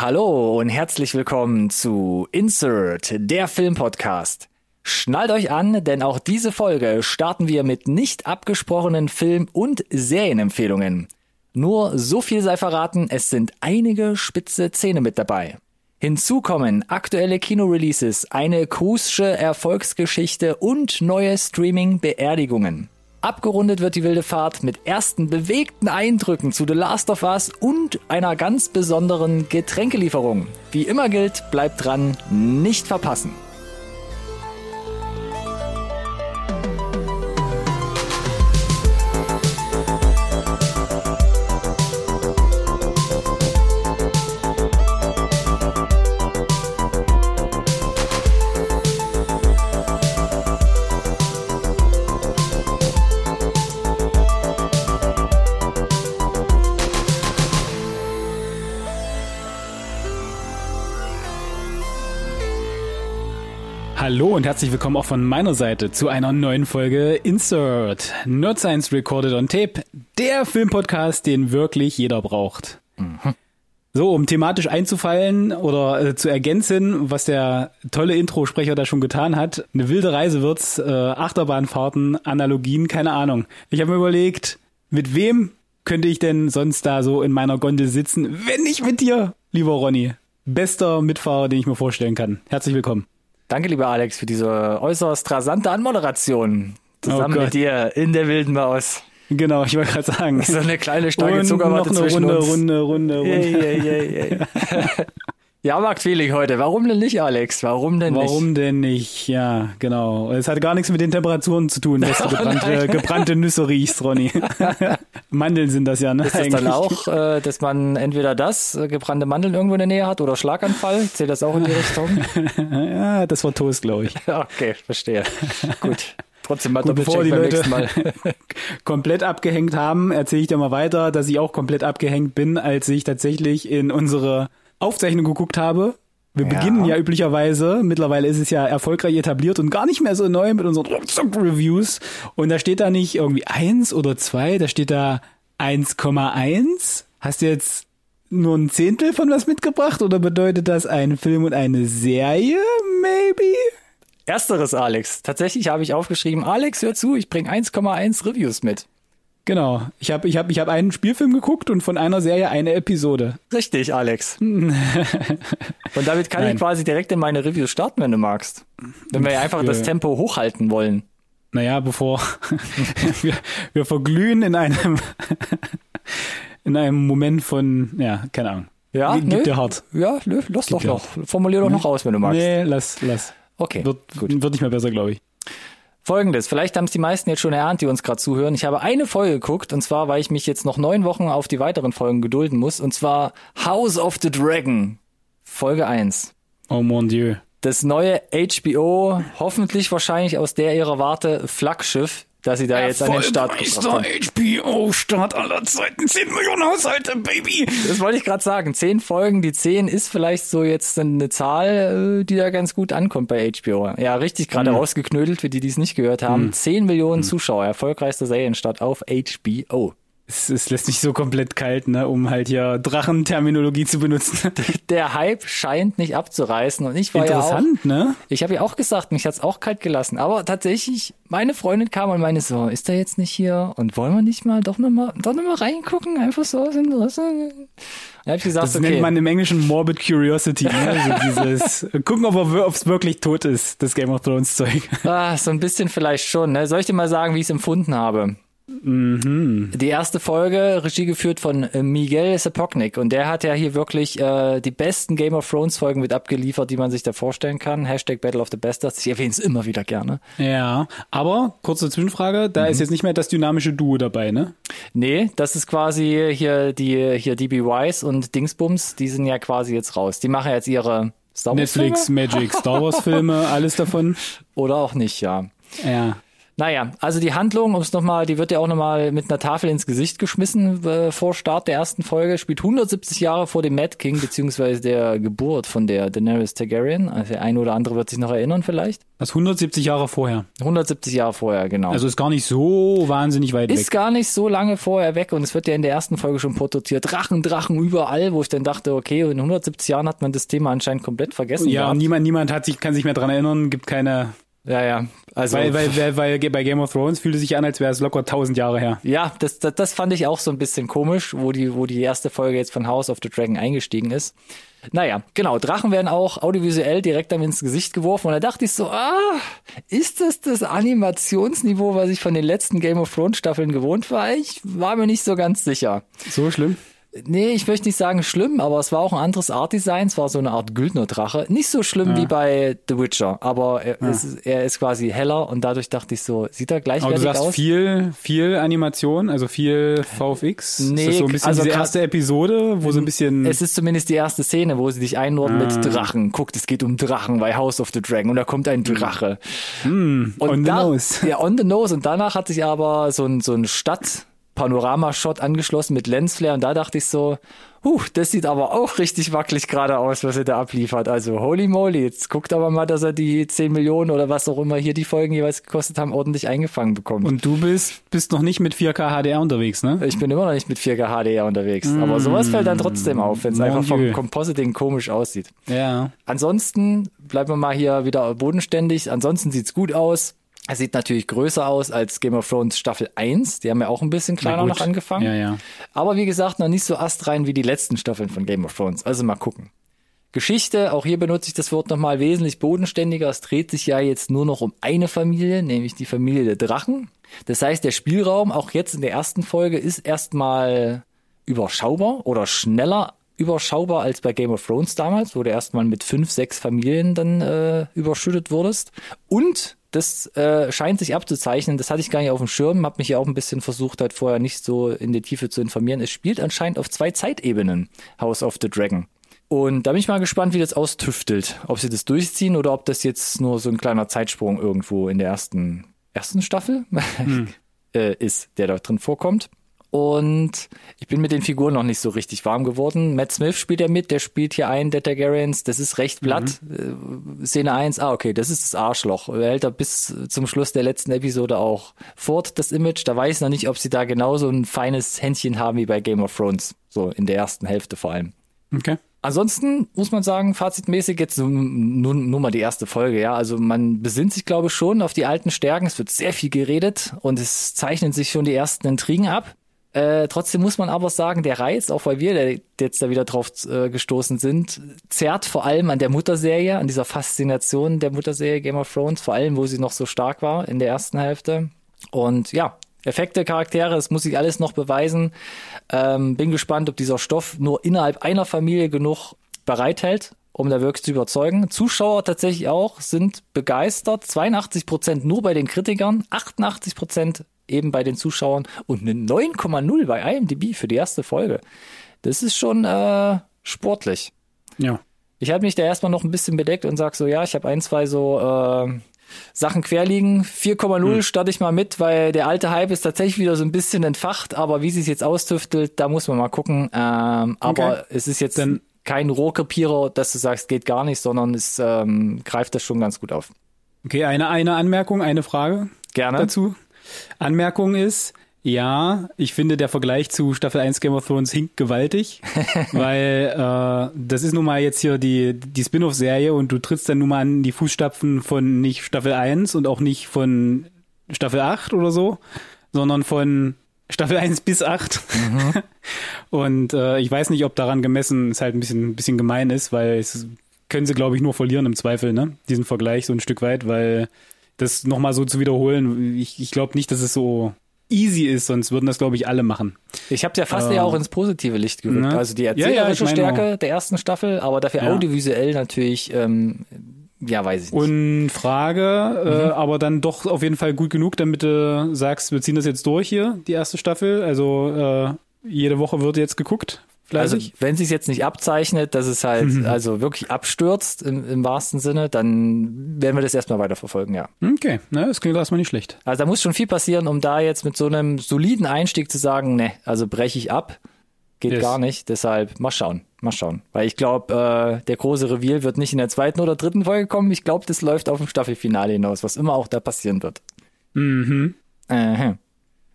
Hallo und herzlich willkommen zu Insert, der Filmpodcast. Schnallt euch an, denn auch diese Folge starten wir mit nicht abgesprochenen Film- und Serienempfehlungen. Nur so viel sei verraten, es sind einige spitze Zähne mit dabei. Hinzu kommen aktuelle Kinoreleases, eine Cruische Erfolgsgeschichte und neue Streaming-Beerdigungen. Abgerundet wird die wilde Fahrt mit ersten bewegten Eindrücken zu The Last of Us und einer ganz besonderen Getränkelieferung. Wie immer gilt, bleibt dran, nicht verpassen. Hallo und herzlich willkommen auch von meiner Seite zu einer neuen Folge Insert Nerd Science Recorded on Tape, der Filmpodcast, den wirklich jeder braucht. Mhm. So, um thematisch einzufallen oder äh, zu ergänzen, was der tolle Introsprecher da schon getan hat, eine wilde Reise wird's, äh, Achterbahnfahrten, Analogien, keine Ahnung. Ich habe mir überlegt, mit wem könnte ich denn sonst da so in meiner Gondel sitzen, wenn nicht mit dir, lieber Ronny. Bester Mitfahrer, den ich mir vorstellen kann. Herzlich willkommen. Danke, lieber Alex, für diese äußerst rasante Anmoderation. Zusammen oh mit dir in der wilden Maus. Genau, ich wollte gerade sagen. So eine kleine Stange Zuckerwatte noch eine zwischen Runde, uns. Runde, Runde, Runde. Yeah, yeah, yeah, yeah. Jahrmarktfeeling heute. Warum denn nicht, Alex? Warum denn Warum nicht? denn nicht? Ja, genau. Es hat gar nichts mit den Temperaturen zu tun, dass du gebrannte, gebrannte Nüsse riechst, Ronny. Mandeln sind das ja, ne? Ist das dann auch, äh, dass man entweder das, äh, gebrannte Mandeln irgendwo in der Nähe hat oder Schlaganfall? Zählt das auch in die Richtung? Ja, das war Toast, glaube ich. okay, verstehe. Gut. Trotzdem mal Gut, bevor die Leute komplett abgehängt haben, erzähle ich dir mal weiter, dass ich auch komplett abgehängt bin, als ich tatsächlich in unsere Aufzeichnung geguckt habe. Wir Ja. beginnen ja üblicherweise, mittlerweile ist es ja erfolgreich etabliert und gar nicht mehr so neu mit unseren Reviews. Und da steht da nicht irgendwie eins oder zwei, da steht da 1,1. Hast du jetzt nur ein Zehntel von was mitgebracht oder bedeutet das ein Film und eine Serie? Maybe? Ersteres, Alex. Tatsächlich habe ich aufgeschrieben, Alex, hör zu, ich bringe 1,1 Reviews mit. Genau. Ich habe ich hab, ich hab einen Spielfilm geguckt und von einer Serie eine Episode. Richtig, Alex. Und damit kann Nein. ich quasi direkt in meine Reviews starten, wenn du magst. Wenn wir ja einfach das. Tempo hochhalten wollen. Naja, bevor wir, wir verglühen in einem in einem Moment von, ja, keine Ahnung. Ja, Gibt nö. dir hart. Ja, nö, lass doch dir noch. Formulier doch noch aus, wenn du magst. Nee, lass, lass. Okay, Wird, gut. wird nicht mehr besser, glaube ich. Folgendes, vielleicht haben es die meisten jetzt schon erahnt, die uns gerade zuhören. Ich habe eine Folge geguckt, und zwar, weil ich mich jetzt noch neun Wochen auf die weiteren Folgen gedulden muss, und zwar House of the Dragon, Folge 1. Oh mon Dieu. Das neue HBO, hoffentlich wahrscheinlich aus der ihrer Warte, Flaggschiff, das sie da jetzt an den Start gebracht haben. HBO-Start aller Zeiten. 10 Millionen Haushalte, Baby. Das wollte ich gerade sagen. Zehn Folgen, die zehn ist vielleicht so jetzt eine Zahl, äh, die da ganz gut ankommt bei HBO. Ja, richtig gerade rausgeknödelt, für die, die es nicht gehört haben. Zehn Millionen Zuschauer, erfolgreichster Serienstart auf HBO. Es, es lässt mich so komplett kalt, ne, um halt hier Drachenterminologie zu benutzen. Der Hype scheint nicht abzureißen und ich war ja auch, Interessant, ne? ich habe ja auch gesagt, mich hat's auch kalt gelassen, aber tatsächlich, meine Freundin kam und meinte so, ist der jetzt nicht hier und wollen wir nicht mal doch noch mal, doch noch mal reingucken, einfach so aus Interesse. Da hab ich gesagt, Das okay. nennt man im Englischen Morbid Curiosity, ne? Also dieses gucken, ob er ob es wirklich tot ist, das Game of Thrones Zeug. Ah, so ein bisschen vielleicht schon. Ne? Soll ich dir mal sagen, wie ich es empfunden habe? Mhm. Die erste Folge, Regie geführt von äh, Miguel Sapoknik. Und der hat ja hier wirklich äh, die besten Game of Thrones Folgen mit abgeliefert, die man sich da vorstellen kann. Hashtag Battle of the Bastards. Ich erwähne es immer wieder gerne. Ja, aber kurze Zwischenfrage, da ist jetzt nicht mehr das dynamische Duo dabei, ne? Nee, das ist quasi hier die hier DB Wise und Dingsbums. Die sind ja quasi jetzt raus. Die machen jetzt ihre Star Wars Netflix, Filme? Magic, Star Wars Filme, alles davon. Oder auch nicht, ja. Ja. Naja, also die Handlung, um es nochmal, die wird ja auch nochmal mit einer Tafel ins Gesicht geschmissen äh, vor Start der ersten Folge, spielt 170 Jahre vor dem Mad King, beziehungsweise der Geburt von der Daenerys Targaryen. Also der eine oder andere wird sich noch erinnern vielleicht. Das 170 Jahre vorher. 170 Jahre vorher, genau. Also ist gar nicht so wahnsinnig weit ist weg. gar nicht so lange vorher weg und es wird ja in der ersten Folge schon porträtiert. Drachen, Drachen überall, wo ich dann dachte, okay, in 170 Jahren hat man das Thema anscheinend komplett vergessen. Ja, niemand, niemand hat sich, kann sich mehr dran erinnern, gibt keine, ja, ja. Also, weil, weil, weil, weil bei Game of Thrones fühlte sich an, als wäre es locker tausend Jahre her. Ja, das, das, das fand ich auch so ein bisschen komisch, wo die, wo die erste Folge jetzt von House of the Dragon eingestiegen ist. Naja, genau, Drachen werden auch audiovisuell direkt dann ins Gesicht geworfen und da dachte ich so, ah, ist das das Animationsniveau, was ich von den letzten Game of Thrones Staffeln gewohnt war? Ich war mir nicht so ganz sicher. So schlimm? Nee, ich möchte nicht sagen schlimm, aber es war auch ein anderes Art Design. Es war so eine Art Güldner-Drache. Nicht so schlimm Ja. wie bei The Witcher, aber er, es ist, er ist quasi heller und dadurch dachte ich so, sieht er Aber du gleichwertig sagst aus? viel, viel Animation, also viel VFX. Nee, ist so ein bisschen also diese erste Episode, wo so ein bisschen. Es ist zumindest die erste Szene, wo sie dich einordnen Ah. mit Drachen. Guckt, es geht um Drachen bei House of the Dragon und da kommt ein Drache. on the da, nose. Ja, on the nose. Und danach hat sich aber so ein, so ein Stadt-Panorama-Shot angeschlossen mit Lensflare und da dachte ich so, huh, das sieht aber auch richtig wackelig gerade aus, was er da abliefert. Also holy moly, jetzt guckt aber mal, dass er die 10 Millionen oder was auch immer hier die Folgen jeweils gekostet haben, ordentlich eingefangen bekommt. Und du bist, bist noch nicht mit 4K HDR unterwegs, ne? Ich bin immer noch nicht mit 4K HDR unterwegs. Aber sowas fällt dann trotzdem auf, wenn es einfach vom. Compositing komisch aussieht. Ja. Ansonsten bleiben wir mal hier wieder bodenständig. Ansonsten sieht's gut aus. Es sieht natürlich größer aus als Game of Thrones Staffel 1. Die haben ja auch ein bisschen kleiner noch angefangen. Ja, ja. Aber wie gesagt, noch nicht so astrein wie die letzten Staffeln von Game of Thrones. Also mal gucken. Geschichte, auch hier benutze ich das Wort nochmal wesentlich bodenständiger. Es dreht sich ja jetzt nur noch um eine Familie, nämlich die Familie der Drachen. Das heißt, der Spielraum, auch jetzt in der ersten Folge, ist erstmal überschaubar oder schneller überschaubar als bei Game of Thrones damals, wo du erstmal mit fünf, sechs Familien dann äh, überschüttet wurdest. Und das äh, scheint sich abzuzeichnen, das hatte ich gar nicht auf dem Schirm, habe mich ja auch ein bisschen versucht, halt vorher nicht so in die Tiefe zu informieren. Es spielt anscheinend auf zwei Zeitebenen, House of the Dragon. Und da bin ich mal gespannt, wie das austüftelt. Ob sie das durchziehen oder ob das jetzt nur so ein kleiner Zeitsprung irgendwo in der ersten, ersten Staffel äh, ist, der da drin vorkommt. Und ich bin mit den Figuren noch nicht so richtig warm geworden. Matt Smith spielt ja mit, der spielt hier einen der Targaryens. Das ist recht platt. Äh, Szene 1, ah, okay, das ist das Arschloch. Er hält er bis zum Schluss der letzten Episode auch fort, das Image. Da weiß ich noch nicht, ob sie da genauso ein feines Händchen haben wie bei Game of Thrones. So in der ersten Hälfte vor allem. Okay. Ansonsten muss man sagen, fazitmäßig jetzt nur, nur mal die erste Folge, ja. Also man besinnt sich, glaube ich, schon auf die alten Stärken. Es wird sehr viel geredet und es zeichnen sich schon die ersten Intrigen ab. Äh, trotzdem muss man aber sagen, der Reiz, auch weil wir jetzt da wieder drauf äh, gestoßen sind, zerrt vor allem an der Mutterserie, an dieser Faszination der Mutterserie Game of Thrones, vor allem, wo sie noch so stark war in der ersten Hälfte. Und ja, Effekte, Charaktere, das muss ich alles noch beweisen. Ähm, bin gespannt, ob dieser Stoff nur innerhalb einer Familie genug bereithält, um da wirklich zu überzeugen. Zuschauer tatsächlich auch sind begeistert. 82 Prozent nur bei den Kritikern, 88 Prozent eben bei den Zuschauern und eine 9,0 bei IMDb für die erste Folge. Das ist schon äh, sportlich. Ja. Ich halte mich da erstmal noch ein bisschen bedeckt und sag so, ja, ich habe ein, zwei so äh, Sachen querliegen. 4,0 starte ich mal mit, weil der alte Hype ist tatsächlich wieder so ein bisschen entfacht, aber wie sie es jetzt austüftelt, da muss man mal gucken. Ähm, aber Okay. es ist jetzt Dann- kein Rohrkrepierer, dass du sagst, geht gar nicht, sondern es ähm, greift das schon ganz gut auf. Okay, eine, eine Anmerkung, eine Frage Gerne. dazu. Anmerkung ist, ja, ich finde, der Vergleich zu Staffel 1 Game of Thrones hinkt gewaltig, weil äh, das ist nun mal jetzt hier die, die Spin-off-Serie und du trittst dann nun mal an die Fußstapfen von nicht Staffel 1 und auch nicht von Staffel 8 oder so, sondern von Staffel 1 bis 8. und äh, ich weiß nicht, ob daran gemessen es halt ein bisschen, ein bisschen gemein ist, weil es können sie, glaube ich, nur verlieren im Zweifel, ne? Diesen Vergleich so ein Stück weit, weil das nochmal so zu wiederholen, ich, ich glaube nicht, dass es so easy ist, sonst würden das, glaube ich, alle machen. Ich habe ja fast Ähm, eher auch ins positive Licht gerückt. ne? Also die Ja, ja, erzählerische ich meine Stärke der ersten Staffel, aber dafür Ja. audiovisuell natürlich, ähm, ja, weiß ich nicht. Und Frage, äh, Mhm. aber dann doch auf jeden Fall gut genug, damit du sagst, wir ziehen das jetzt durch hier, die erste Staffel. Also äh, jede Woche wird jetzt geguckt Also wenn sich jetzt nicht abzeichnet, dass es halt also wirklich abstürzt im, im wahrsten Sinne, dann werden wir das erstmal weiterverfolgen, ja. okay, na, das klingt erstmal nicht schlecht. Also da muss schon viel passieren, um da jetzt mit so einem soliden Einstieg zu sagen, ne, also breche ich ab. Geht Yes. gar nicht. Deshalb mal schauen, mal schauen. Weil ich glaube, äh, der große Reveal wird nicht in der zweiten oder dritten Folge kommen. Ich glaube, das läuft auf dem Staffelfinale hinaus, was immer auch da passieren wird. Mhm. Aha.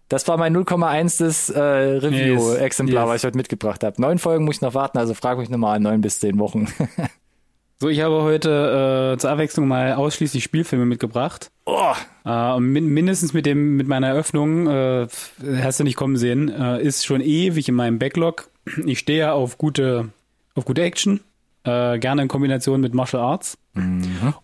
Das war mein 0,1 des äh, Review-Exemplar, Yes. was ich heute mitgebracht habe. Neun Folgen muss ich noch warten, also frag mich nochmal neun bis zehn Wochen. So, ich habe heute äh, zur Abwechslung mal ausschließlich Spielfilme mitgebracht. oh, Äh, min mindestens mit dem mit meiner Eröffnung, äh, hast du nicht kommen sehen, äh, ist schon ewig in meinem Backlog. Ich stehe ja auf gute auf gute Action, äh, gerne in Kombination mit Martial Arts.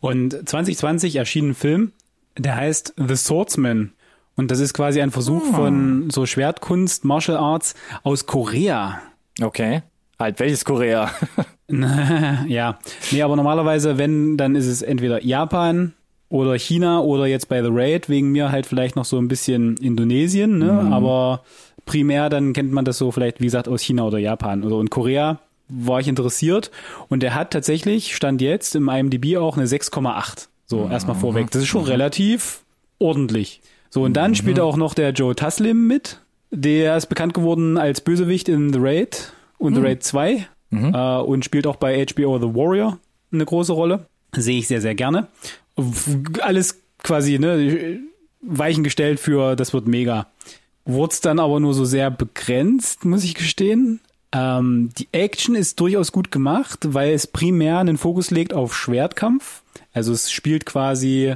Und 2020 erschien ein Film, der heißt The Swordsman. Und das ist quasi ein Versuch von so Schwertkunst, Martial Arts aus Korea. okay. Halt, welches Korea? ja, nee, aber normalerweise, wenn, dann ist es entweder Japan oder China oder jetzt bei The Raid, wegen mir halt vielleicht noch so ein bisschen Indonesien, ne? aber primär dann kennt man das so vielleicht, wie gesagt, aus China oder Japan oder und Korea war ich interessiert und der hat tatsächlich, stand jetzt im IMDb auch eine 6,8. So, erstmal vorweg. Das ist schon relativ ordentlich. So, und dann spielt auch noch der Joe Taslim mit. Der ist bekannt geworden als Bösewicht in The Raid und The Raid 2 äh, und spielt auch bei HBO The Warrior eine große Rolle. Sehe ich sehr, sehr gerne. Alles quasi, ne, Weichen gestellt für, das wird mega. Wurde es dann aber nur so sehr begrenzt, muss ich gestehen. Ähm, die Action ist durchaus gut gemacht, weil es primär einen Fokus legt auf Schwertkampf. Also es spielt quasi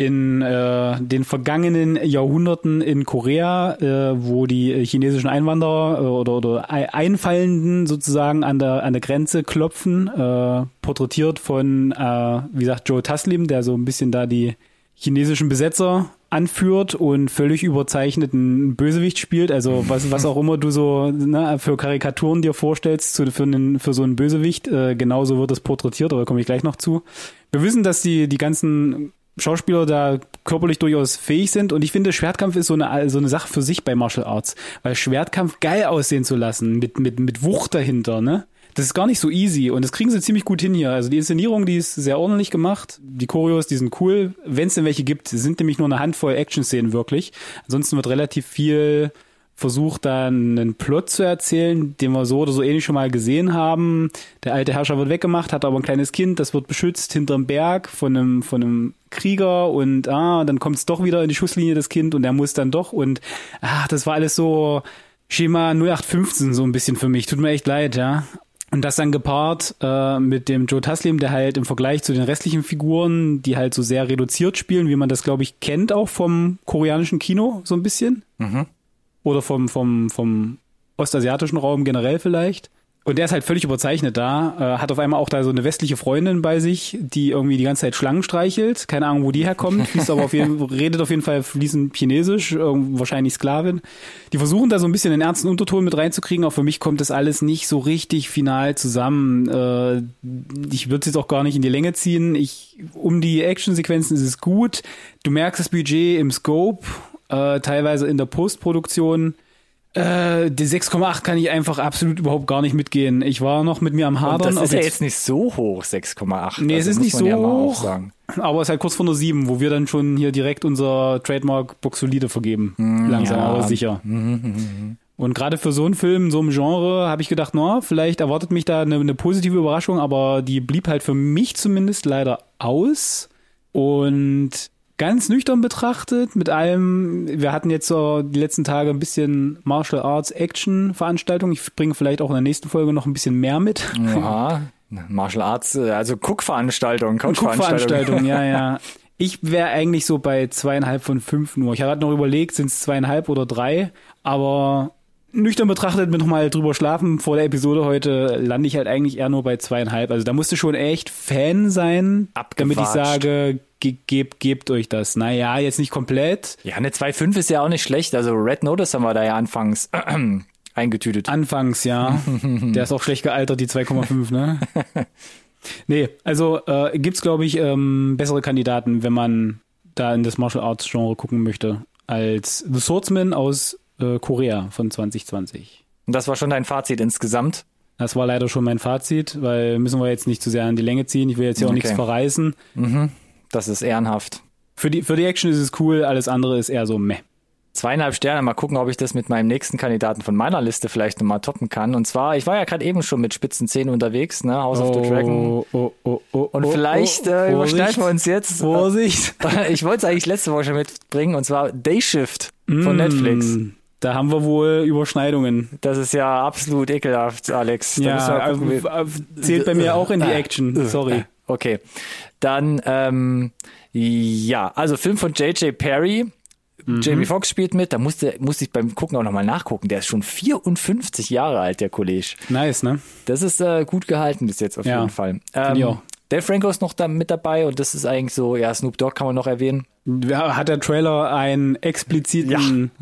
in äh, den vergangenen Jahrhunderten in Korea, äh, wo die chinesischen Einwanderer äh, oder, oder Ei- Einfallenden sozusagen an der an der Grenze klopfen, äh, porträtiert von, äh, wie gesagt, Joe Taslim, der so ein bisschen da die chinesischen Besetzer anführt und völlig überzeichneten Bösewicht spielt. Also was, was auch immer du so ne, für Karikaturen dir vorstellst zu, für, einen, für so einen Bösewicht, äh, genauso wird das porträtiert, aber komme ich gleich noch zu. Wir wissen, dass die, die ganzen Schauspieler da körperlich durchaus fähig sind und ich finde, Schwertkampf ist so eine, so eine Sache für sich bei Martial Arts, weil Schwertkampf geil aussehen zu lassen, mit, mit, mit Wucht dahinter, ne? Das ist gar nicht so easy und das kriegen sie ziemlich gut hin hier. Also die Inszenierung, die ist sehr ordentlich gemacht. Die Choreos, die sind cool. Wenn es denn welche gibt, sind nämlich nur eine Handvoll Action-Szenen wirklich. Ansonsten wird relativ viel versucht, da einen Plot zu erzählen, den wir so oder so ähnlich schon mal gesehen haben. Der alte Herrscher wird weggemacht, hat aber ein kleines Kind, das wird beschützt hinterm Berg von einem, von einem Krieger und ah, dann kommt es doch wieder in die Schusslinie, das Kind, und er muss dann doch und ach, das war alles so Schema 0815 so ein bisschen für mich. Tut mir echt leid, ja. Und das dann gepaart äh, mit dem Joe Taslim, der halt im Vergleich zu den restlichen Figuren, die halt so sehr reduziert spielen, wie man das, glaube ich, kennt auch vom koreanischen Kino so ein bisschen. Oder vom, vom, vom ostasiatischen Raum generell vielleicht. Und der ist halt völlig überzeichnet da, äh, hat auf einmal auch da so eine westliche Freundin bei sich, die irgendwie die ganze Zeit Schlangen streichelt. Keine Ahnung, wo die herkommt, fließt aber auf jeden, redet auf jeden Fall fließend Chinesisch, irgend- wahrscheinlich Sklavin. Die versuchen da so ein bisschen den ernsten Unterton mit reinzukriegen, auch für mich kommt das alles nicht so richtig final zusammen. Äh, ich würde es jetzt auch gar nicht in die Länge ziehen. Ich, um die Actionsequenzen ist es gut. Du merkst das Budget im Scope, äh, teilweise in der Postproduktion. Äh, die 6,8 kann ich einfach absolut überhaupt gar nicht mitgehen. Ich war noch mit mir am Und Hadern. das ist ja jetzt nicht so hoch, 6,8. Nee, es Also ist muss nicht so ja hoch, aber es ist halt kurz vor der 7, wo wir dann schon hier direkt unser Trademark Box Solide vergeben. Langsam, ja. aber sicher. Und gerade für so einen Film, so einem Genre, habe ich gedacht, na, vielleicht erwartet mich da eine, eine positive Überraschung, aber die blieb halt für mich zumindest leider aus. Und ganz nüchtern betrachtet, mit allem, wir hatten jetzt so die letzten Tage ein bisschen Martial Arts Action Veranstaltung. Ich bringe vielleicht auch in der nächsten Folge noch ein bisschen mehr mit. Ja, Martial Arts, äh, also Cook-Veranstaltung, Couch-Veranstaltung. ja, ja. Ich wäre eigentlich so bei zweieinhalb von fünf nur. Ich hatte noch überlegt, sind es zweieinhalb oder drei, aber nüchtern betrachtet mit nochmal drüber schlafen vor der Episode heute lande ich halt eigentlich eher nur bei zweieinhalb. Also da musste schon echt Fan sein, damit ich sage, ge gebt, gebt euch das. Naja, jetzt nicht komplett. Ja, eine 2,5 ist ja auch nicht schlecht. Also Red Notice haben wir da ja anfangs eingetütet. Anfangs, ja. Der ist auch schlecht gealtert, die 2,5, ne? nee, also äh, gibt's glaube ich ähm, bessere Kandidaten, wenn man da in das Martial Arts Genre gucken möchte, als The Swordsman aus äh, Korea von 2020. Und das war schon dein Fazit insgesamt. Das war leider schon mein Fazit, weil müssen wir jetzt nicht zu sehr an die Länge ziehen. Ich will jetzt hier auch Okay. nichts verreißen. Das ist ehrenhaft. Für die, für die Action ist es cool, alles andere ist eher so meh. Zweieinhalb Sterne, mal gucken, ob ich das mit meinem nächsten Kandidaten von meiner Liste vielleicht nochmal toppen kann. Und zwar, ich war ja gerade eben schon mit spitzen Zähnen unterwegs, ne, House of the Dragon. oh, oh, oh, Und oh, vielleicht oh, äh, überschneiden wir uns jetzt. Vorsicht. Ich wollte es eigentlich letzte Woche schon mitbringen, und zwar Day Shift von Netflix. Mm, Da haben wir wohl Überschneidungen. Das ist ja absolut ekelhaft, Alex. Da Ja, gucken, wie- äh, zählt bei mir auch in die Action. Sorry. Okay. Dann, ähm, ja, also Film von J.J. Perry. Mhm. Jamie Foxx spielt mit. Da musste, musste ich beim Gucken auch nochmal nachgucken. Der ist schon 54 Jahre alt, der Kollege. Nice, ne? Das ist äh, gut gehalten bis jetzt auf Ja, jeden Fall. Ähm. Dave Franco ist noch da mit dabei und das ist eigentlich so, ja, Snoop Dogg kann man noch erwähnen. Ja, hat der Trailer einen expliziten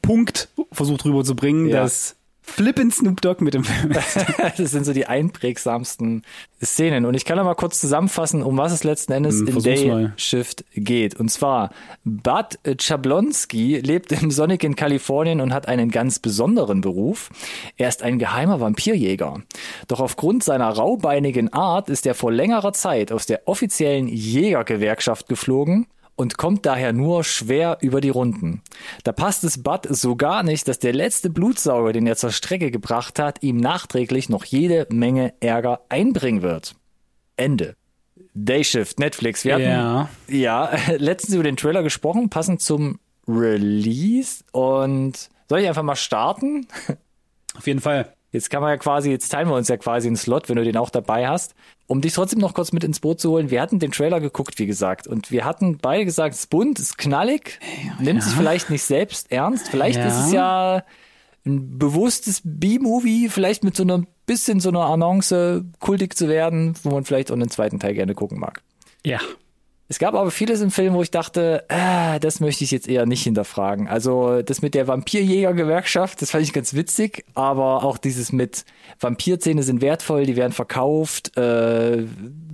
Punkt versucht rüberzubringen, Ja. dass Flippin' Snoop Dogg mit dem Film das sind so die einprägsamsten Szenen. Und ich kann mal kurz zusammenfassen, um was es letzten Endes Hm, in Day mal. Shift geht. Und zwar, Bud Chablonski lebt im sonnigen Kalifornien und hat einen ganz besonderen Beruf. Er ist ein geheimer Vampirjäger. Doch aufgrund seiner raubeinigen Art ist er vor längerer Zeit aus der offiziellen Jägergewerkschaft geflogen und kommt daher nur schwer über die Runden. Da passt es Bud so gar nicht, dass der letzte Blutsauger, den er zur Strecke gebracht hat, ihm nachträglich noch jede Menge Ärger einbringen wird. Ende. Dayshift, Netflix. Wir hatten Ja. ja letztens über den Trailer gesprochen, passend zum Release. Und soll ich einfach mal starten? Auf jeden Fall. Jetzt kann man ja quasi, jetzt teilen wir uns ja quasi einen Slot, wenn du den auch dabei hast. Um dich trotzdem noch kurz mit ins Boot zu holen, wir hatten den Trailer geguckt, wie gesagt, und wir hatten beide gesagt, es ist bunt, es ist knallig, nimmt sich vielleicht nicht selbst ernst, vielleicht Ja. ist es ja ein bewusstes B-Movie, vielleicht mit so einer bisschen so einer Annonce kultig zu werden, wo man vielleicht auch einen zweiten Teil gerne gucken mag. Ja. Es gab aber vieles im Film, wo ich dachte, ah, das möchte ich jetzt eher nicht hinterfragen. Also das mit der Vampirjäger-Gewerkschaft, das fand ich ganz witzig, aber auch dieses mit Vampirzähne sind wertvoll, die werden verkauft, äh,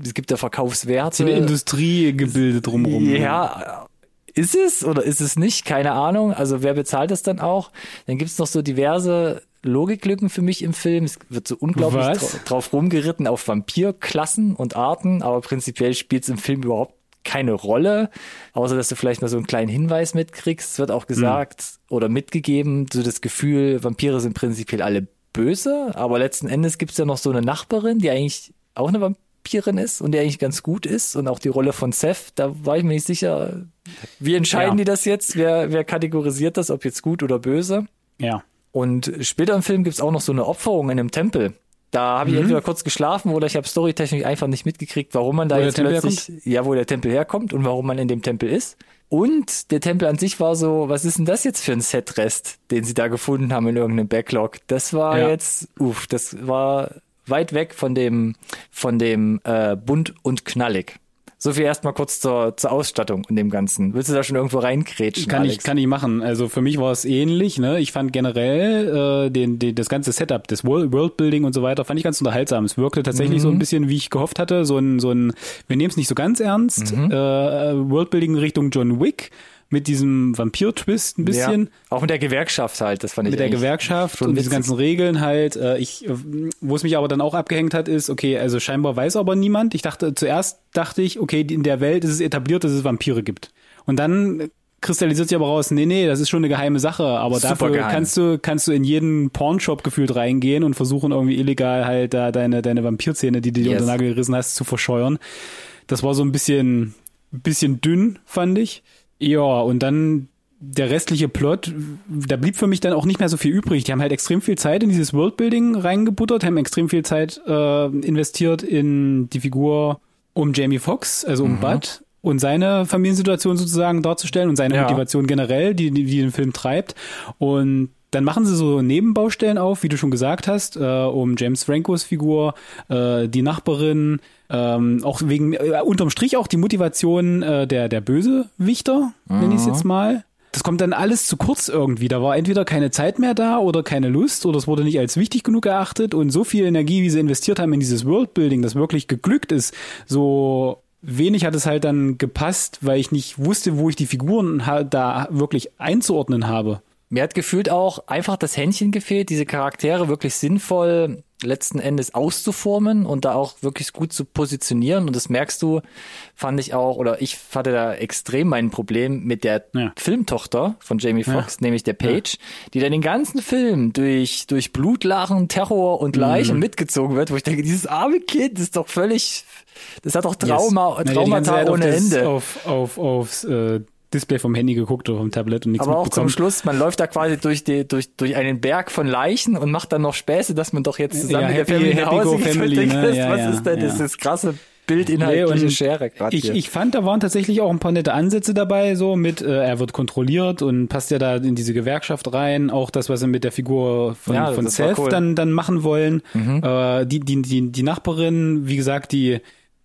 es gibt da Verkaufswerte. Eine Industrie gebildet drumherum. Ja, ist es oder ist es nicht? Keine Ahnung. Also wer bezahlt das dann auch? Dann gibt's noch so diverse Logiklücken für mich im Film. Es wird so unglaublich dra drauf rumgeritten auf Vampirklassen und Arten, aber prinzipiell spielt's im Film überhaupt keine Rolle, außer dass du vielleicht mal so einen kleinen Hinweis mitkriegst. Es wird auch gesagt oder mitgegeben, so das Gefühl, Vampire sind prinzipiell alle böse, aber letzten Endes gibt's ja noch so eine Nachbarin, die eigentlich auch eine Vampirin ist und die eigentlich ganz gut ist und auch die Rolle von Seth, da war ich mir nicht sicher, wie entscheiden Ja. die das jetzt? Wer, wer kategorisiert das, ob jetzt gut oder böse? Ja. Und später im Film gibt's auch noch so eine Opferung in einem Tempel. Da habe ich entweder kurz geschlafen oder ich habe storytechnisch einfach nicht mitgekriegt, warum man da Wo jetzt plötzlich, ja, wo der Tempel herkommt und warum man in dem Tempel ist. Und der Tempel an sich war so, was ist denn das jetzt für ein Setrest, den sie da gefunden haben in irgendeinem Backlog? Das war Ja. jetzt, uff, das war weit weg von dem, von dem äh, bunt und knallig. So viel erstmal kurz zur, zur Ausstattung in dem Ganzen. Willst du da schon irgendwo reinkrätschen, Kann Alex? ich, kann ich machen. Also für mich war es ähnlich. Ne? Ich fand generell äh, den, den, das ganze Setup, das World- Worldbuilding und so weiter, fand ich ganz unterhaltsam. Es wirkte tatsächlich Mhm. so ein bisschen, wie ich gehofft hatte, so ein, so ein wir nehmen es nicht so ganz ernst, Mhm. äh, Worldbuilding in Richtung John Wick mit diesem Vampir-Twist ein bisschen. Ja. Auch mit der Gewerkschaft halt, das fand ich mit der Gewerkschaft und witzig. ganzen Regeln halt. Äh, ich, äh, wo es mich aber dann auch abgehängt hat, ist, okay, also scheinbar weiß aber niemand. Ich dachte, zuerst dachte ich, okay, in der Welt ist es etabliert, dass es Vampire gibt. Und dann kristallisiert sich aber raus, nee, nee, das ist schon eine geheime Sache, aber Super dafür geheim. kannst du, kannst du in jeden Pornshop gefühlt reingehen und versuchen irgendwie illegal halt da deine, deine Vampirzähne, die du dir Yes. unter Nagel gerissen hast, zu verscheuern. Das war so ein bisschen, bisschen dünn, fand ich. Ja, und dann der restliche Plot, da blieb für mich dann auch nicht mehr so viel übrig. Die haben halt extrem viel Zeit in dieses Worldbuilding reingebuttert, haben extrem viel Zeit äh, investiert in die Figur um Jamie Foxx, also Mhm. um Bud und seine Familiensituation sozusagen darzustellen und seine Ja. Motivation generell, die, die, die den Film treibt. Und dann machen sie so Nebenbaustellen auf, wie du schon gesagt hast, äh, um James Francos Figur, äh, die Nachbarin, ähm, auch wegen, äh, unterm Strich auch die Motivation äh, der, der Bösewichter, nenne ich es jetzt mal. Das kommt dann alles zu kurz irgendwie. Da war entweder keine Zeit mehr da oder keine Lust oder es wurde nicht als wichtig genug erachtet und so viel Energie, wie sie investiert haben in dieses Worldbuilding, das wirklich geglückt ist, so wenig hat es halt dann gepasst, weil ich nicht wusste, wo ich die Figuren halt da wirklich einzuordnen habe. Mir hat gefühlt auch einfach das Händchen gefehlt, diese Charaktere wirklich sinnvoll letzten Endes auszuformen und da auch wirklich gut zu positionieren. Und das merkst du, fand ich auch, oder ich hatte da extrem mein Problem mit der ja. Filmtochter von Jamie Foxx, ja. nämlich der Page, ja. die dann den ganzen Film durch, durch Blutlachen, Terror und Leichen mhm. mitgezogen wird, wo ich denke, dieses arme Kind ist doch völlig, das hat doch Trauma, yes. Traumata ohne auf Ende. Auf, auf, aufs, äh, Display vom Handy geguckt oder vom Tablet und nichts Aber auch zum Schluss, man läuft da quasi durch, die, durch, durch einen Berg von Leichen und macht dann noch Späße, dass man doch jetzt zusammen ja, mit happy, der Family nach Hause geht. Family, ne? ja, was ja, ist denn das, das krasse bildinhaltliche nee, Schere gerade ich, ich fand, da waren tatsächlich auch ein paar nette Ansätze dabei, so mit, äh, er wird kontrolliert und passt ja da in diese Gewerkschaft rein, auch das, was sie mit der Figur von, ja, von Seth cool. dann, dann machen wollen. Mhm. Äh, die, die, die, die Nachbarin, wie gesagt, die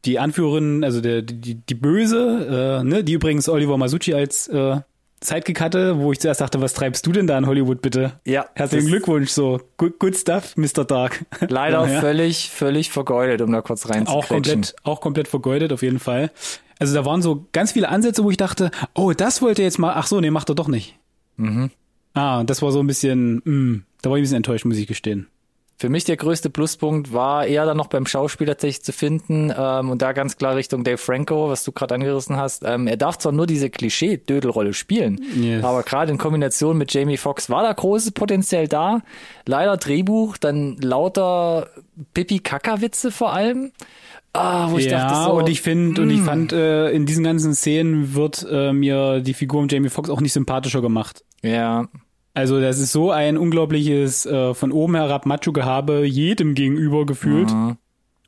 die Anführerin, also der, die, die Böse, äh, ne, die übrigens Oliver Masucci als äh, Sidekick hatte, wo ich zuerst dachte, was treibst du denn da in Hollywood bitte? Ja. Herzlichen Glückwunsch, so. Good, good stuff, Mr. Dark. Leider ja. völlig, völlig vergeudet, um da kurz rein auch komplett, auch komplett vergeudet, auf jeden Fall. Also da waren so ganz viele Ansätze, wo ich dachte, oh, das wollte er jetzt mal, ach so, nee, macht er doch nicht. Mhm. Ah, das war so ein bisschen, mh, mm, da war ich ein bisschen enttäuscht, muss ich gestehen. Für mich der größte Pluspunkt war eher dann noch beim Schauspiel tatsächlich zu finden ähm, und da ganz klar Richtung Dave Franco, was du gerade angerissen hast. Ähm, er darf zwar nur diese Klischee-Dödelrolle spielen, yes. aber gerade in Kombination mit Jamie Foxx war da großes Potenzial da. Leider Drehbuch, dann lauter Pipi-Kaka-Witze vor allem. Ah, wo ich ja, dachte so, und ich finde und ich hm. fand äh, in diesen ganzen Szenen wird äh, mir die Figur um Jamie Foxx auch nicht sympathischer gemacht. Ja, also das ist so ein unglaubliches äh, von oben herab Macho-Gehabe jedem gegenüber gefühlt. Mhm.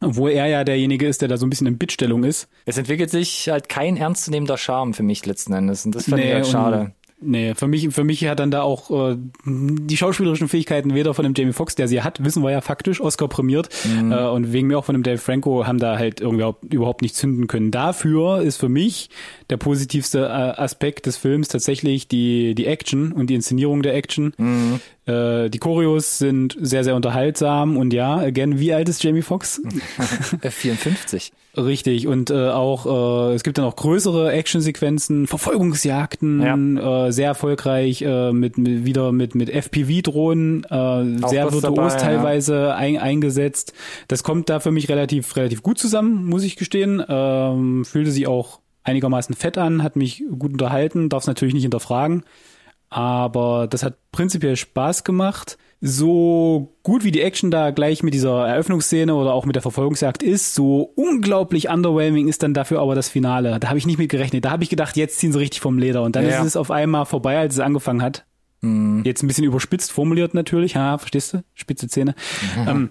Wo er ja derjenige ist, der da so ein bisschen in Bittstellung ist. Es entwickelt sich halt kein ernstzunehmender Charme für mich letzten Endes. Und das fand nee, ich halt schade. Nee, für mich, für mich hat dann da auch äh, die schauspielerischen Fähigkeiten weder von dem Jamie Foxx, der sie hat, wissen wir ja faktisch, Oscar prämiert, mhm. äh, und wegen mir auch von dem Dave Franco haben da halt irgendwie überhaupt nicht zünden können. Dafür ist für mich der positivste äh, Aspekt des Films tatsächlich die, die Action und die Inszenierung der Action. Mhm. Äh, die Choreos sind sehr, sehr unterhaltsam und ja, again, wie alt ist Jamie Foxx? 54. Richtig, und äh, auch äh, es gibt dann auch größere Actionsequenzen, Verfolgungsjagden, ja. äh, sehr erfolgreich, äh, mit, mit wieder mit, mit FPV-Drohnen, äh, sehr virtuos dabei, teilweise ja. ein, eingesetzt. Das kommt da für mich relativ, relativ gut zusammen, muss ich gestehen. Ähm, fühlte sich auch einigermaßen fett an, hat mich gut unterhalten, darf es natürlich nicht hinterfragen. Aber das hat prinzipiell Spaß gemacht. So gut wie die Action da gleich mit dieser Eröffnungsszene oder auch mit der Verfolgungsjagd ist, so unglaublich underwhelming ist dann dafür aber das Finale. Da habe ich nicht mit gerechnet. Da habe ich gedacht, jetzt ziehen sie richtig vom Leder. Und dann ja. ist es auf einmal vorbei, als es angefangen hat. Mhm. Jetzt ein bisschen überspitzt formuliert natürlich. Ha, verstehst du? Spitze Zähne. Mhm. Ähm,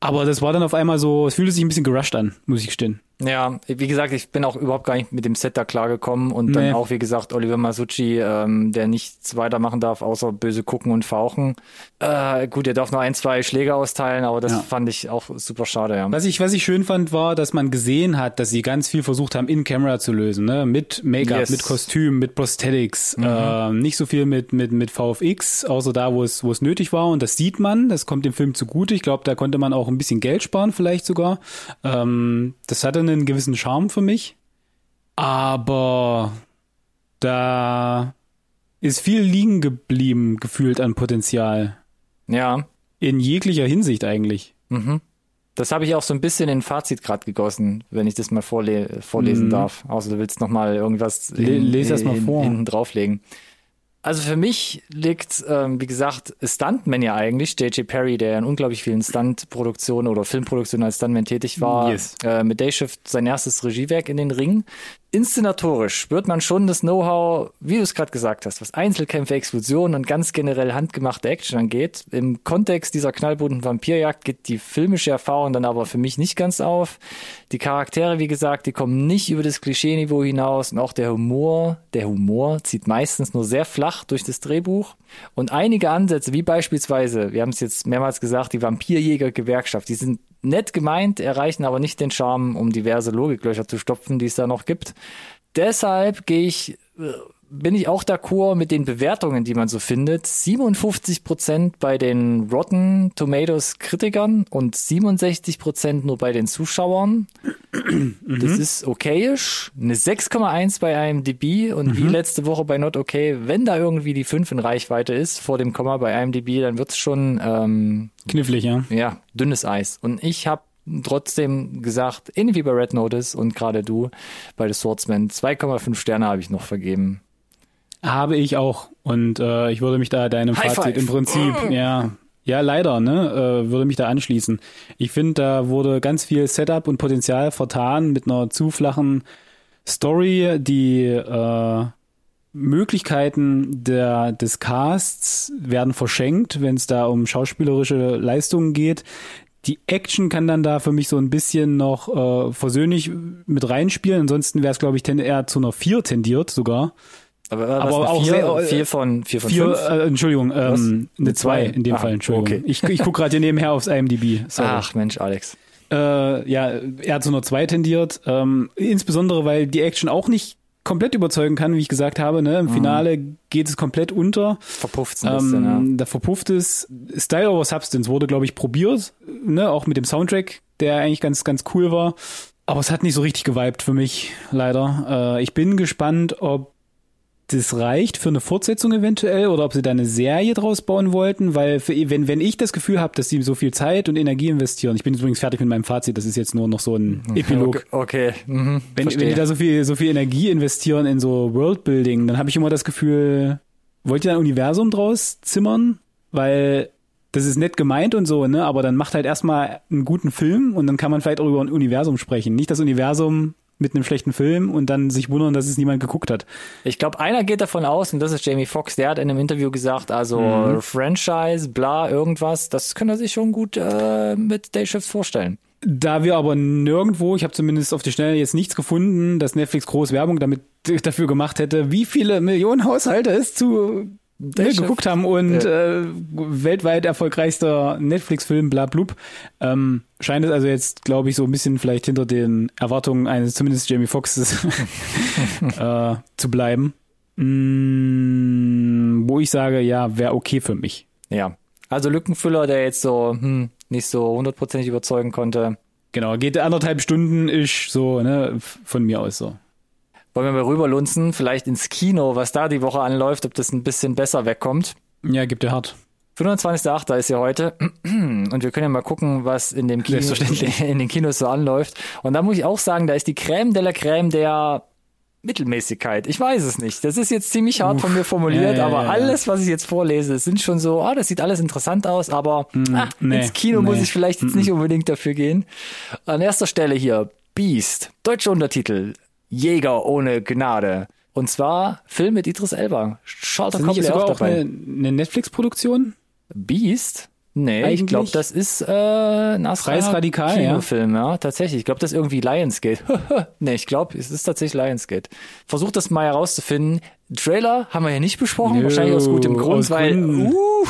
aber das war dann auf einmal so, es fühlte sich ein bisschen gerusht an, muss ich gestehen. Ja, wie gesagt, ich bin auch überhaupt gar nicht mit dem Set da klargekommen und nee. dann auch, wie gesagt, Oliver Masucci, ähm, der nichts weitermachen darf, außer böse gucken und fauchen. Äh, gut, er darf nur ein, zwei Schläge austeilen, aber das ja. fand ich auch super schade, ja. Was ich, was ich schön fand, war, dass man gesehen hat, dass sie ganz viel versucht haben, in Camera zu lösen, ne? Mit Make-up, yes. mit Kostüm, mit Prosthetics, mhm. äh, nicht so viel mit, mit, mit VFX, außer da, wo es, wo es nötig war und das sieht man, das kommt dem Film zugute. Ich glaube, da konnte man auch ein bisschen Geld sparen, vielleicht sogar. Ähm, das hatte eine einen gewissen Charme für mich. Aber da ist viel liegen geblieben, gefühlt an Potenzial. Ja. In jeglicher Hinsicht eigentlich. Mhm. Das habe ich auch so ein bisschen in Fazit gerade gegossen, wenn ich das mal vorle vorlesen mhm. darf. Außer du willst noch mal irgendwas in, lese erst mal vor. hinten drauflegen. Also für mich liegt, ähm, wie gesagt, Stuntman ja eigentlich, J.J. Perry, der in unglaublich vielen Stuntproduktionen oder Filmproduktionen als Stuntman tätig war, yes. äh, mit Dayshift sein erstes Regiewerk in den Ring inszenatorisch spürt man schon das Know-how, wie du es gerade gesagt hast, was Einzelkämpfe, Explosionen und ganz generell handgemachte Action angeht. Im Kontext dieser knallbunten Vampirjagd geht die filmische Erfahrung dann aber für mich nicht ganz auf. Die Charaktere, wie gesagt, die kommen nicht über das Klischeeniveau hinaus und auch der Humor, der Humor zieht meistens nur sehr flach durch das Drehbuch. Und einige Ansätze, wie beispielsweise, wir haben es jetzt mehrmals gesagt, die Vampirjäger-Gewerkschaft, die sind nett gemeint, erreichen aber nicht den Charme, um diverse Logiklöcher zu stopfen, die es da noch gibt. Deshalb gehe ich, äh, bin ich auch d'accord mit den Bewertungen, die man so findet. 57 Prozent bei den Rotten Tomatoes Kritikern und 67 Prozent nur bei den Zuschauern. Das ist okayisch. Eine 6,1 bei IMDb und wie letzte Woche bei Not Okay, wenn da irgendwie die 5 in Reichweite ist vor dem Komma bei IMDb, dann wird's schon ähm, Knifflig, ja. ja, dünnes Eis. Und ich habe trotzdem gesagt, ähnlich wie bei Red Notice und gerade du bei The Swordsman, 2,5 Sterne habe ich noch vergeben. Habe ich auch. Und äh, ich würde mich da deinem High Fazit five. im Prinzip, ja, ja, leider, ne, äh, würde mich da anschließen. Ich finde, da wurde ganz viel Setup und Potenzial vertan mit einer zu flachen Story, die äh, Möglichkeiten der, des Casts werden verschenkt, wenn es da um schauspielerische Leistungen geht. Die Action kann dann da für mich so ein bisschen noch äh, versöhnlich mit reinspielen. Ansonsten wäre es, glaube ich, eher zu einer 4 tendiert sogar. Aber, Aber was, auch vier, sehr- vier von vier von Vier, fünf. äh, Entschuldigung, ähm, eine Eine 2 zwei? in dem Ah, Fall, Entschuldigung. okay. Ich, ich gucke gerade hier nebenher aufs IMDb. Sorry. Ach Mensch, Alex. Äh, ja, er hat zu einer 2 tendiert, ähm, insbesondere weil die Action auch nicht komplett überzeugen kann, wie ich gesagt habe. Ne? Im Finale geht es komplett unter. Verpufft ein bisschen, Ähm, Da verpufft es. Style over Substance wurde, glaube ich, probiert, ne? auch mit dem Soundtrack, der eigentlich ganz, ganz cool war. Aber es hat nicht so richtig geweibt für mich, leider. Äh, ich bin gespannt, ob das reicht für eine Fortsetzung eventuell oder ob sie da eine Serie draus bauen wollten, weil für, wenn, wenn ich das Gefühl habe, dass sie so viel Zeit und Energie investieren, ich bin übrigens fertig mit meinem Fazit, das ist jetzt nur noch so ein ja. Epilog. Okay, okay. Mhm, Wenn, verstehe. wenn die da so viel, so viel Energie investieren in so Worldbuilding, dann habe ich immer das Gefühl, wollt ihr ein Universum draus zimmern? Weil das ist nett gemeint und so, ne? Aber dann macht halt erstmal einen guten Film und dann kann man vielleicht auch über ein Universum sprechen. Nicht das Universum mit einem schlechten Film und dann sich wundern, dass es niemand geguckt hat. Ich glaube, einer geht davon aus, und das ist Jamie Foxx, der hat in einem Interview gesagt, also Mhm. Franchise, bla, irgendwas, das könnte er sich schon gut äh, mit Day Shifts vorstellen. Da wir aber nirgendwo, ich habe zumindest auf die Schnelle jetzt nichts gefunden, dass Netflix groß Werbung damit dafür gemacht hätte, wie viele Millionen Haushalte es zu Chef. geguckt haben und äh, weltweit erfolgreichster Netflix-Film, bla blub, ähm, scheint es also jetzt, glaube ich, so ein bisschen vielleicht hinter den Erwartungen eines zumindest Jamie Foxxes äh, zu bleiben. Mm, wo ich sage, ja, wäre okay für mich. Ja. Also Lückenfüller, der jetzt so hm, nicht so hundertprozentig überzeugen konnte. Genau, geht anderthalb Stunden ist so, ne, von mir aus so. Wollen wir mal rüberlunzen, vielleicht ins Kino, was da die Woche anläuft, ob das ein bisschen besser wegkommt. Ja, gibt er hart. 25.8. ist ja heute und wir können ja mal gucken, was in dem Kino, in den Kinos so anläuft. Und da muss ich auch sagen, da ist die Crème de la Crème der Mittelmäßigkeit. Ich weiß es nicht. Das ist jetzt ziemlich hart von mir formuliert, ja, aber alles, was ich jetzt vorlese, sind schon so, ah, das sieht alles interessant aus, aber ah, Mm, nee, ins Kino muss nee. ich vielleicht jetzt nicht unbedingt dafür gehen. An erster Stelle hier Beast, deutscher Untertitel, Jäger ohne Gnade. Und zwar Film mit Idris Elba. Charlotte Ist Copley sogar auch auch dabei. eine, eine Netflix-Produktion? Beast? Nee, ich Eigentlich? glaube, das ist äh, ein Freies Radikal, ja. Kinofilm, ja. tatsächlich. Ich glaube, das ist irgendwie Lionsgate. nee, ich glaube, es ist tatsächlich Lionsgate. Versucht das mal herauszufinden. Trailer haben wir ja nicht besprochen, Nö, wahrscheinlich aus gutem Grund, weil, uh,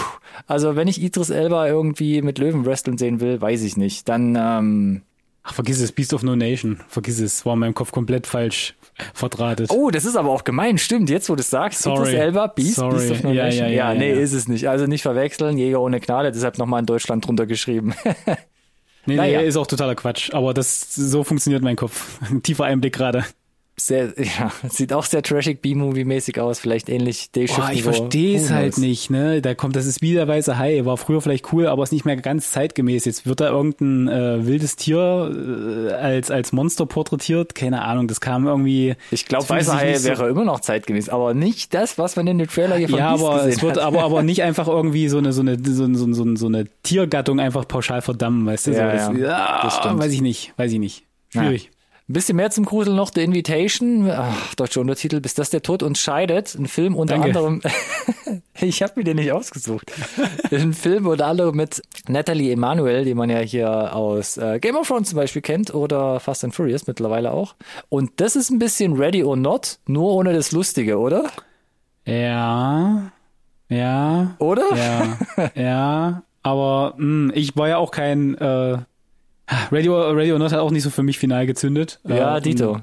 also wenn ich Idris Elba irgendwie mit Löwen wresteln sehen will, weiß ich nicht. Dann, ähm, Ach, vergiss es, Beast of No Nation. Vergiss es, war in meinem Kopf komplett falsch verdrahtet. oh, das ist aber auch gemein, stimmt, jetzt wo du es sagst. Sorry. Idris Elba, Beast, Sorry. Beast of No Ja, Nation. ja, ja, ja, nee, ja. ist es nicht. Also nicht verwechseln, Jäger ohne Gnade, deshalb nochmal in Deutschland drunter geschrieben. nee, naja. nee, ist auch totaler Quatsch. Aber das, so funktioniert mein Kopf. Ein tiefer Einblick gerade. Sehr, ja, sieht auch sehr trashig B-Movie-mäßig aus, vielleicht ähnlich Boah, ich verstehe es halt nicht, ne? Da kommt, das ist wie der weiße Hai, war früher vielleicht cool, aber ist nicht mehr ganz zeitgemäß. Jetzt wird da irgendein äh, wildes Tier äh, als, als Monster porträtiert. Keine Ahnung, das kam irgendwie. Ich glaube, sich Hai so- wäre immer noch zeitgemäß, aber nicht das, was man in dem Trailer hier von Ja, Beast aber es wird hat. aber, aber nicht einfach irgendwie so eine, so eine, so, so, so, so eine Tiergattung einfach pauschal verdammen, weißt du? Ja, so, das, ja, das stimmt. Weiß ich nicht, weiß ich nicht. Schwierig. Ein bisschen mehr zum Grusel noch The Invitation, Ach, deutscher Untertitel, bis das der Tod uns scheidet. Ein Film unter Danke. anderem, ich habe mir den nicht ausgesucht. Ein Film unter anderem mit Natalie Emanuel, die man ja hier aus äh, Game of Thrones zum Beispiel kennt oder Fast and Furious mittlerweile auch. Und das ist ein bisschen Ready or Not, nur ohne das Lustige, oder? Ja, ja, Oder? ja, ja. Aber mh, ich war ja auch kein äh, Radio, Radio Not hat auch nicht so für mich final gezündet. Ja, äh, Dito.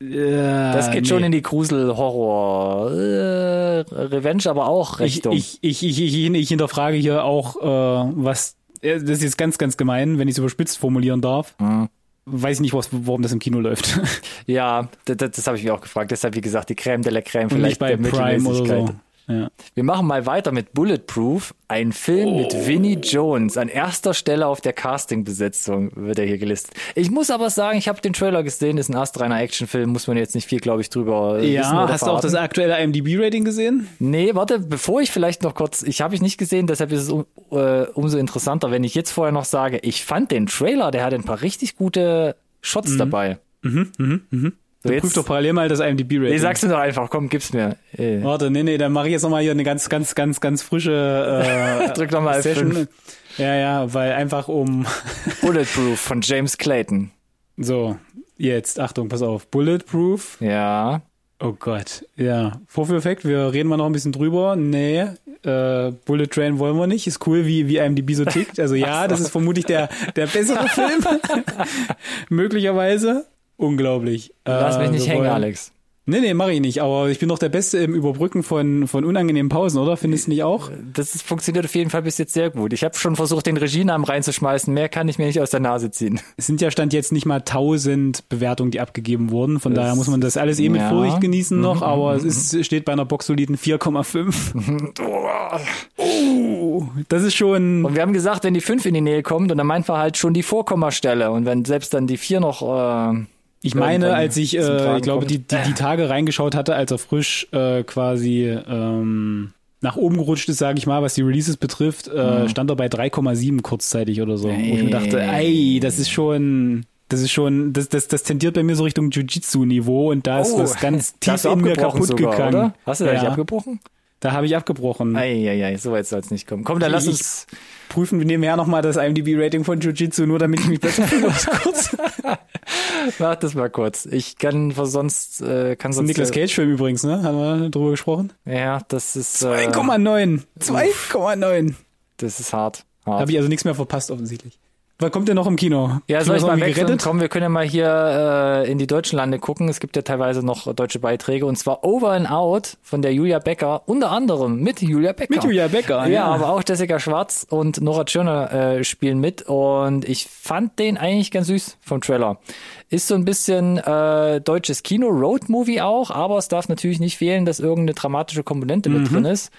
Äh, Das geht schon nee. in die Grusel-Horror, äh, Revenge, aber auch ich, Richtung. ich, ich, ich, ich, ich hinterfrage hier auch, äh, was, das ist jetzt ganz, ganz gemein, wenn ich es überspitzt formulieren darf. Mhm. weiß ich nicht, was, warum das im Kino läuft. Ja, das, das habe ich mir auch gefragt. Deshalb, wie gesagt, die Crème de la Crème Und vielleicht nicht bei der Prime oder so. Ja. Wir machen mal weiter mit Bulletproof, ein Film Oh. mit Vinnie Jones. An erster Stelle auf der Casting-Besetzung wird er hier gelistet. Ich muss aber sagen, ich habe den Trailer gesehen, ist ein astreiner Actionfilm, muss man jetzt nicht viel, glaube ich, drüber äh, wissen Ja, hast du auch das aktuelle IMDb-Rating gesehen? Nee, warte, bevor ich vielleicht noch kurz, ich habe ich nicht gesehen, deshalb ist es um, äh, umso interessanter, wenn ich jetzt vorher noch sage, ich fand den Trailer, der hat ein paar richtig gute Shots dabei. Mhm, mhm, mhm. So, Prüf jetzt, doch parallel mal das IMDb-Rating. nee, sagst du doch einfach, komm, gib's mir. Äh. Warte, nee, nee, dann mache ich jetzt nochmal hier eine ganz, ganz, ganz, ganz frische äh, Drück noch mal Session. F5. Ja, ja, weil einfach um Bulletproof von James Clayton. so, jetzt, Achtung, pass auf. Bulletproof. Ja, Oh Gott, ja. Vorführeffekt, wir reden mal noch ein bisschen drüber. Nee, äh, Bullet Train wollen wir nicht. Ist cool, wie, wie IMDb so tickt. Also ja, das ist vermutlich der, der bessere Film. Möglicherweise. Unglaublich. lass Äh, mich nicht wir hängen, Alex. Nee, nee, mach ich nicht. Aber ich bin doch der Beste im Überbrücken von, von unangenehmen Pausen, oder? Findest du nicht auch? Das ist, funktioniert auf jeden Fall bis jetzt sehr gut. Ich habe schon versucht, den Regienamen reinzuschmeißen. Mehr kann ich mir nicht aus der Nase ziehen. Es sind ja Stand jetzt nicht mal 1000 Bewertungen, die abgegeben wurden. Von Das- daher muss man das alles eh mit ja. Vorsicht genießen noch. Aber es ist, steht bei einer boxsoliden 4,5. oh, das ist schon... Und wir haben gesagt, wenn die 5 in die Nähe kommt, und dann meint man halt schon die Vorkommastelle. Und wenn selbst dann die 4 noch. Äh, Ich meine, als ich, äh, ich glaube, die, die, die Tage reingeschaut hatte, als er frisch äh, quasi ähm, nach oben gerutscht ist, sage ich mal, was die Releases betrifft, äh, stand er bei 3,7 kurzzeitig oder so. Wo ich mir dachte, ey, das ist schon, das ist schon, das, das, das tendiert bei mir so Richtung Jiu-Jitsu-Niveau und da ist Oh, was ganz tief in mir kaputt sogar, gegangen. Oder? Hast du da nicht ja, abgebrochen? da habe ich abgebrochen. Eieiei, so weit soll es nicht kommen. Komm, dann lass Ich- uns. Prüfen wir nebenher nochmal das IMDb-Rating von Jiu-Jitsu, nur damit ich mich besser fühle. kurz. Mach das mal kurz. Ich kann sonst. Äh, kann sonst Nicolas äh, Cage-Film übrigens, ne? Haben wir drüber gesprochen? Ja, das ist. Äh, 2,9. 2,9. das ist hart. hart. Habe ich also nichts mehr verpasst, offensichtlich. Was kommt denn noch im Kino? Ja, Kriegen soll ich mal wechseln? Komm, wir können ja mal hier äh, in die deutschen Lande gucken. Es gibt ja teilweise noch deutsche Beiträge und zwar Over and Out von der Julia Becker, unter anderem mit Julia Becker. Mit Julia Becker, Ja, ja. aber auch Jessica Schwarz und Nora Tschirner äh, spielen mit und ich fand den eigentlich ganz süß vom Trailer. Ist so ein bisschen äh, deutsches Kino, Road-Movie auch, aber es darf natürlich nicht fehlen, dass irgendeine dramatische Komponente Mhm. mit drin ist.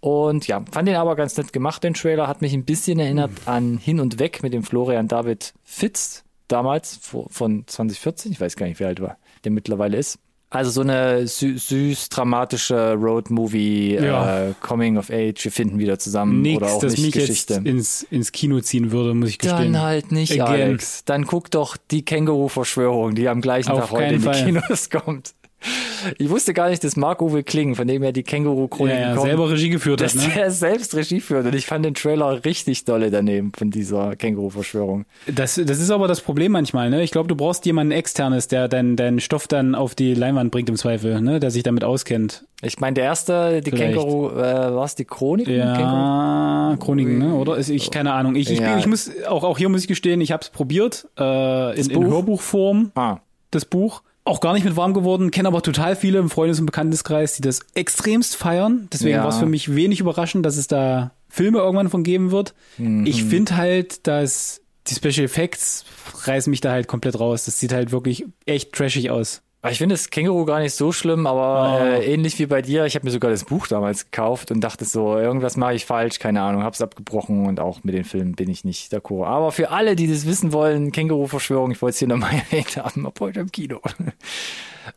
Und ja, fand den aber ganz nett gemacht, den Trailer. Hat mich ein bisschen erinnert Mhm. an Hin und Weg mit dem Florian David Fitz damals vo- von 2014. Ich weiß gar nicht, wie alt war, der mittlerweile ist. Also so eine sü süß dramatische Road-Movie, Ja. äh, Coming of Age, wir finden wieder zusammen Nix, oder auch das nicht mich Geschichte. jetzt ins, ins Kino ziehen würde, muss ich gestehen. Dann halt nicht, Again. Alex. Dann guck doch die Känguru-Verschwörung, die am gleichen Auf Tag heute in die Fall. Kinos kommt. Ich wusste gar nicht, dass Marc-Uwe Kling, von dem ja die Känguru-Chroniken ja, ja, selber Regie geführt hat, dass ne? der selbst Regie führt. Und ich fand den Trailer richtig dolle daneben von dieser Känguru-Verschwörung. Das, das ist aber das Problem manchmal, ne? Ich glaube, du brauchst jemanden externes, der deinen deinen Stoff dann auf die Leinwand bringt im Zweifel, ne? Der sich damit auskennt. Ich meine, der erste, die Vielleicht. Känguru, äh, war es die Chronik? Känguru? Ja, Chroniken, ne? Oder? Ist- Ich keine Ahnung. Ich, ich, Ja. ich muss auch auch hier muss ich gestehen, ich habe es probiert äh, in, in Buch? Hörbuchform. Ah, das Buch. Auch gar nicht mit warm geworden, kenne aber total viele im Freundes- und Bekannteskreis, die das extremst feiern. Deswegen Ja. war es für mich wenig überraschend, dass es da Filme irgendwann von geben wird. Mhm. Ich finde halt, dass die Special Effects reißen mich da halt komplett raus. Das sieht halt wirklich echt trashig aus. Aber Ich finde das Känguru gar nicht so schlimm, aber Oh. äh, ähnlich wie bei dir, ich habe mir sogar das Buch damals gekauft und dachte so, irgendwas mache ich falsch, keine Ahnung, hab's abgebrochen und auch mit den Filmen bin ich nicht d'accord. Aber für alle, die das wissen wollen, Känguru-Verschwörung, ich wollte es hier nochmal erwähnt haben, ab heute im Kino.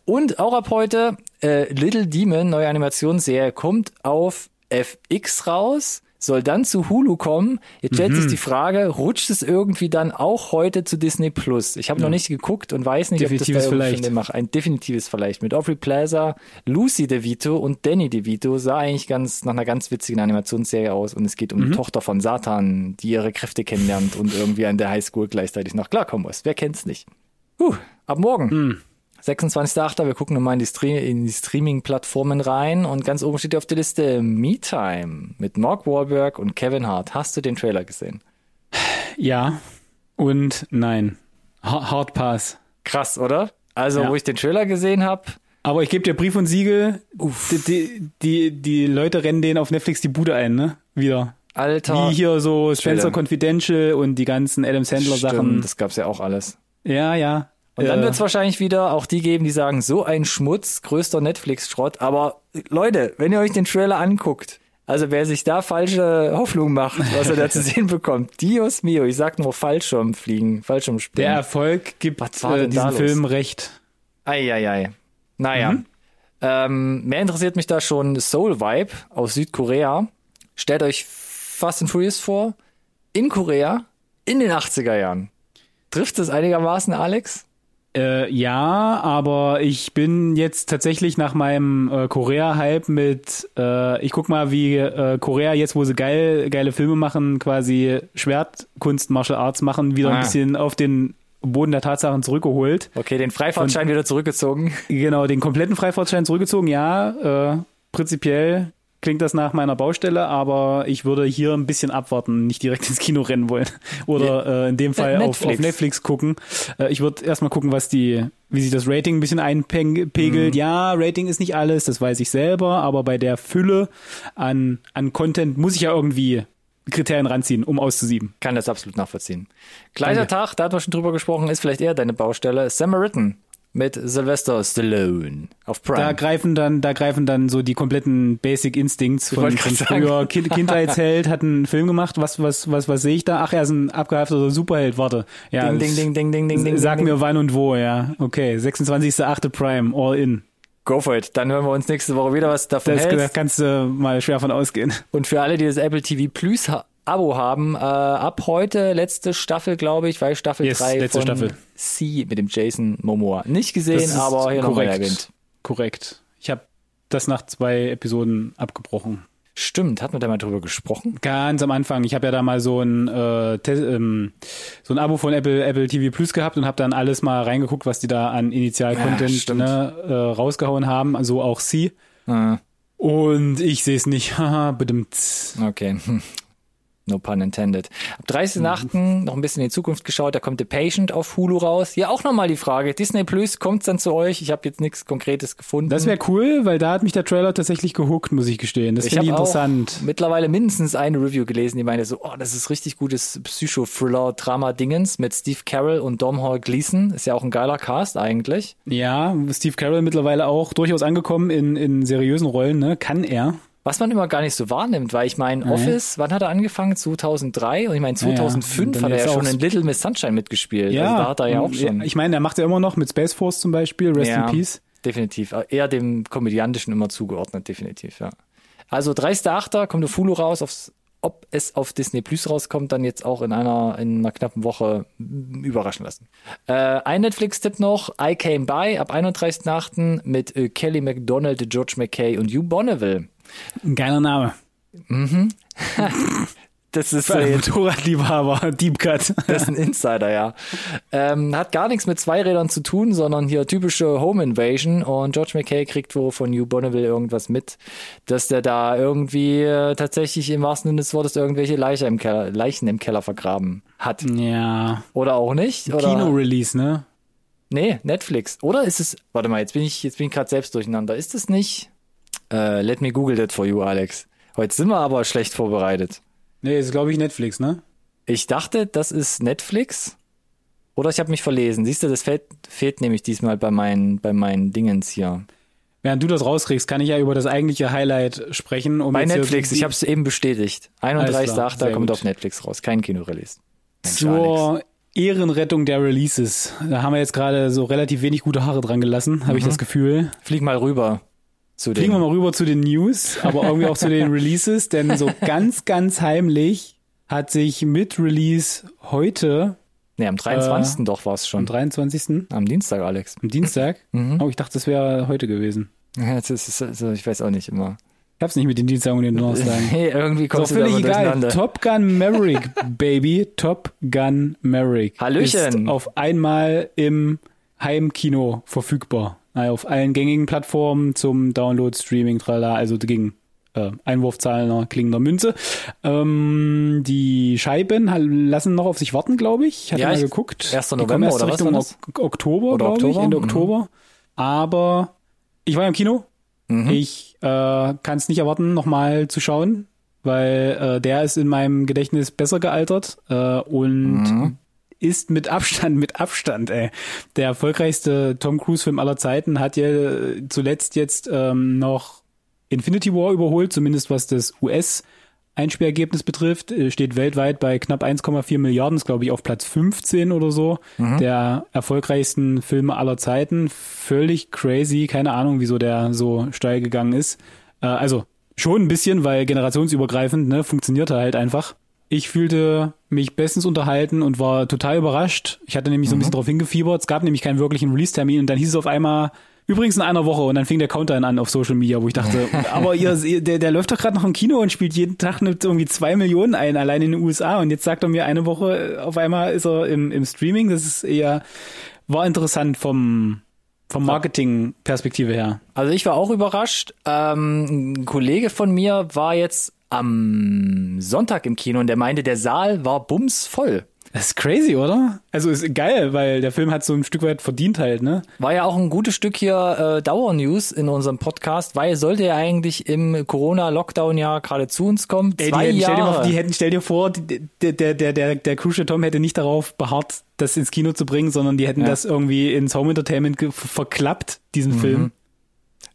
Und auch ab heute, äh, Little Demon, neue Animationsserie, kommt auf FX raus, soll dann zu Hulu kommen. Jetzt stellt Mhm. sich die Frage, rutscht es irgendwie dann auch heute zu Disney Plus? Ich habe noch nicht geguckt und weiß nicht, ob Definitives das da Vielleicht. macht. Ein definitives Vielleicht. Mit Aubrey Plaza, Lucy DeVito und Danny DeVito sah eigentlich ganz nach einer ganz witzigen Animationsserie aus und es geht um Mhm. die Tochter von Satan, die ihre Kräfte kennenlernt und irgendwie an der Highschool gleichzeitig noch klarkommen muss. Wer kennt's nicht? Uh, ab morgen. Hm. 26.8. Wir gucken nochmal in die, Stream in die Streaming-Plattformen rein und ganz oben steht auf der Liste Me Time mit Mark Wahlberg und Kevin Hart. Hast du den Trailer gesehen? Ja und nein. Ha- Hard Pass. Krass, oder? Also, Ja. wo ich den Trailer gesehen habe, Aber ich gebe dir Brief und Siegel. Die, die, die, die Leute rennen denen auf Netflix die Bude ein, ne? Wieder. Alter. Wie hier so Spencer Trailer. Confidential und die ganzen Adam Sandler Sachen. Stimmt, das gab's ja auch alles. Ja, ja. Und dann Äh, wird es wahrscheinlich wieder auch die geben, die sagen, so ein Schmutz, größter Netflix-Schrott. Aber Leute, wenn ihr euch den Trailer anguckt, also wer sich da falsche Hoffnung macht, was er da zu sehen bekommt, Dios mio, ich sag nur Fallschirmfliegen, der Fallschirmspringen. Erfolg gibt äh, diesem? Film recht. Eieiei. Naja. Mhm. Ähm, mehr interessiert mich da schon Soul Vibe aus Südkorea. Stellt euch Fast and Furious vor, in Korea, in den 80er Jahren. Trifft es einigermaßen, Alex? Äh, ja, aber ich bin jetzt tatsächlich nach meinem äh, Korea-Hype mit, äh, ich guck mal, wie äh, Korea jetzt, wo sie geil, geile Filme machen, quasi Schwertkunst, Martial Arts machen, wieder Ah. ein bisschen auf den Boden der Tatsachen zurückgeholt. Okay, den Freifahrtschein wieder zurückgezogen. Genau, den kompletten Freifahrtschein zurückgezogen, ja, äh, prinzipiell klingt das nach meiner Baustelle, aber ich würde hier ein bisschen abwarten, nicht direkt ins Kino rennen wollen oder äh, in dem Fall auf, Netflix. auf Netflix gucken. Äh, ich würde erstmal gucken, was die, wie sich das Rating ein bisschen einpegelt. Ja, Rating ist nicht alles, das weiß ich selber, aber bei der Fülle an, an Content muss ich ja irgendwie Kriterien ranziehen, um auszusieben. Kann das absolut nachvollziehen. Gleicher Tag, da hat man schon drüber gesprochen, ist vielleicht eher deine Baustelle. Samaritan mit Sylvester Stallone auf Prime. Da greifen dann, da greifen dann so die kompletten Basic Instincts von, von früher. Kind, Kindheitsheld hat einen Film gemacht. Was, was, was, was sehe ich da? Ach, er ist ein abgehafteter Superheld. Warte. Ja, ding, ding, ding, ding, ding, ding, ding. Sag mir wann und wo, ja. Okay. 26.8. Prime. All in. Go for it. Dann hören wir uns nächste Woche wieder, was davon Das, hältst. da kannst du mal schwer von ausgehen. Und für alle, die das Apple TV Plus ha Abo haben, äh, ab heute letzte Staffel, glaube ich, weil Staffel Yes, 3 letzte von Staffel. C mit dem Jason Momoa. Nicht gesehen, aber hier nochmal korrekt. erwähnt. Korrekt. Ich habe das nach zwei Episoden abgebrochen. Stimmt, hat man da mal drüber gesprochen? Ganz am Anfang. Ich habe ja da mal so ein äh, ähm, so ein Abo von Apple Apple TV Plus gehabt und habe dann alles mal reingeguckt, was die da an Initial-Content stimmt. ne, äh, rausgehauen haben. Also auch sie. Äh, Und ich sehe es nicht. Haha, bedimmt. okay. No pun intended. Ab 30.8. noch ein bisschen in die Zukunft geschaut, da kommt The Patient auf Hulu raus. Ja, auch nochmal die Frage. Disney Plus, kommt's dann zu euch? Ich habe jetzt nichts Konkretes gefunden. Das wäre cool, weil da hat mich der Trailer tatsächlich gehuckt, muss ich gestehen. Das Ich finde ich habe auch interessant. mittlerweile mindestens eine Review gelesen, die meinte so, oh, das ist richtig gutes Psycho-Thriller-Drama-Dingens mit Steve Carell und Dom Hall Gleason. Ist ja auch ein geiler Cast eigentlich. Ja, Steve Carell mittlerweile auch durchaus angekommen in, in seriösen Rollen, ne? Kann er. Was man immer gar nicht so wahrnimmt, weil ich meine. Office, wann hat er angefangen? 2003? Und ich meine, Ja, ja. 2005 Und dann hat er ja schon in Little Miss Sunshine mitgespielt. Ja, Also da hat er ja auch schon. Ich meine, er macht ja immer noch mit Space Force zum Beispiel, Rest ja, in Peace. definitiv. Eher dem Komödiantischen immer zugeordnet, definitiv, ja. Also 30.8. kommt der Fulu raus, aufs, ob es auf Disney Plus rauskommt, dann jetzt auch in einer, in einer knappen Woche überraschen lassen. Äh, ein Netflix-Tipp noch, I Came By ab 31.8. mit äh, Kelly MacDonald, George McKay und Hugh Bonneville. Ein geiler Name. Das ist einen äh, Motorradliebhaber, Deep Cut. Das ist ein Insider, ja. Ähm, hat gar nichts mit Zweirädern zu tun, sondern hier typische Home Invasion. Und George McKay kriegt wo von Hugh Bonneville irgendwas mit, dass der da irgendwie äh, tatsächlich im wahrsten Sinne des Wortes irgendwelche Leiche im Keller, Leichen im Keller vergraben hat. Ja. Oder auch nicht? Oder? Kino-Release, ne? Nee, Netflix. Oder ist es, warte mal, jetzt bin ich, jetzt bin ich gerade selbst durcheinander. Ist es nicht? Äh, let me google that for you, Alex. Heute sind wir aber schlecht vorbereitet. Nee, ist glaube ich Netflix, ne? Ich dachte, das ist Netflix. Oder ich habe mich verlesen. Siehst du, das fehlt, fehlt nämlich diesmal bei meinen, bei meinen Dingens hier. Während du das rauskriegst, kann ich ja über das eigentliche Highlight sprechen. Um Bei Netflix, ich habe es eben bestätigt. Alles klar, 31.8. sehr kommt gut. auf Netflix raus. Kein Kinorelease. Mensch, Alex. zur Ehrenrettung der Releases. Da haben wir jetzt gerade so relativ wenig gute Haare dran gelassen, habe ich das Gefühl. Flieg mal rüber zu Fliegen wir den. mal rüber zu den News, aber irgendwie auch zu den Releases, denn so ganz, ganz heimlich hat sich mit Release heute, Nee, am 23. doch war es am schon. 23., Am Dienstag, Alex. am Dienstag, Mhm. oh, ich dachte, das wäre heute gewesen. Ja, das ist, ist, ich weiß auch nicht immer. Ich hab's nicht mit den Dienstagen und den Donnerstagen. Hey, irgendwie kommst du da völlig immer egal. durcheinander. Top Gun Maverick, Baby. Top Gun Maverick. Hallöchen. Ist auf einmal im Heimkino verfügbar. Also auf allen gängigen Plattformen zum Download, Streaming, tralala, also gegen äh, Einwurfzahlen klingender Münze. Ähm, die Scheiben lassen noch auf sich warten, glaube ich. Ich hatte Ja, mal geguckt. 1. Die kommen November erst oder was Richtung war das? Ok Oktober, glaube ich? Ende Mhm. Oktober. Aber ich war ja im Kino. Mhm. Ich äh, kann es nicht erwarten, nochmal zu schauen, weil äh, der ist in meinem Gedächtnis besser gealtert äh, und Mhm. Ist mit Abstand, mit Abstand, ey. Der erfolgreichste Tom Cruise-Film aller Zeiten hat ja zuletzt jetzt ähm, noch Infinity War überholt, zumindest was das US- Einspielergebnis betrifft, äh, steht weltweit bei knapp 1,4 Milliarden, ist glaube ich auf Platz 15 oder so, mhm. der erfolgreichsten Filme aller Zeiten. Völlig crazy, keine Ahnung, wieso der so steil gegangen ist. Äh, also schon ein bisschen, weil generationsübergreifend, ne, funktioniert er halt einfach. Ich fühlte mich bestens unterhalten und war total überrascht. Ich hatte nämlich so ein bisschen mhm. drauf hingefiebert. Es gab nämlich keinen wirklichen Release-Termin und dann hieß es auf einmal, Übrigens in einer Woche und dann fing der Countdown an auf Social Media, wo ich dachte, aber ihr, der, der läuft doch gerade noch im Kino und spielt jeden Tag mit irgendwie zwei Millionen ein, allein in den USA und jetzt sagt er mir eine Woche, auf einmal ist er im, im Streaming. Das ist eher, war interessant vom, vom Marketing-Perspektive her. Also ich war auch überrascht. Ähm, ein Kollege von mir war jetzt am Sonntag im Kino und der meinte, der Saal war bumsvoll. Das ist crazy, oder? Also ist geil, weil der Film hat so ein Stück weit verdient halt, ne? War ja auch ein gutes Stück hier äh, Dauernews in unserem Podcast, weil sollte er eigentlich im Corona-Lockdown ja gerade zu uns kommen. Ey, zwei die, Jahre. Stell dir, mal, die hätten, stell dir vor, der, der, der, der, der Crucial Tom hätte nicht darauf beharrt, das ins Kino zu bringen, sondern die hätten ja. das irgendwie ins Home Entertainment verklappt, diesen mhm. Film.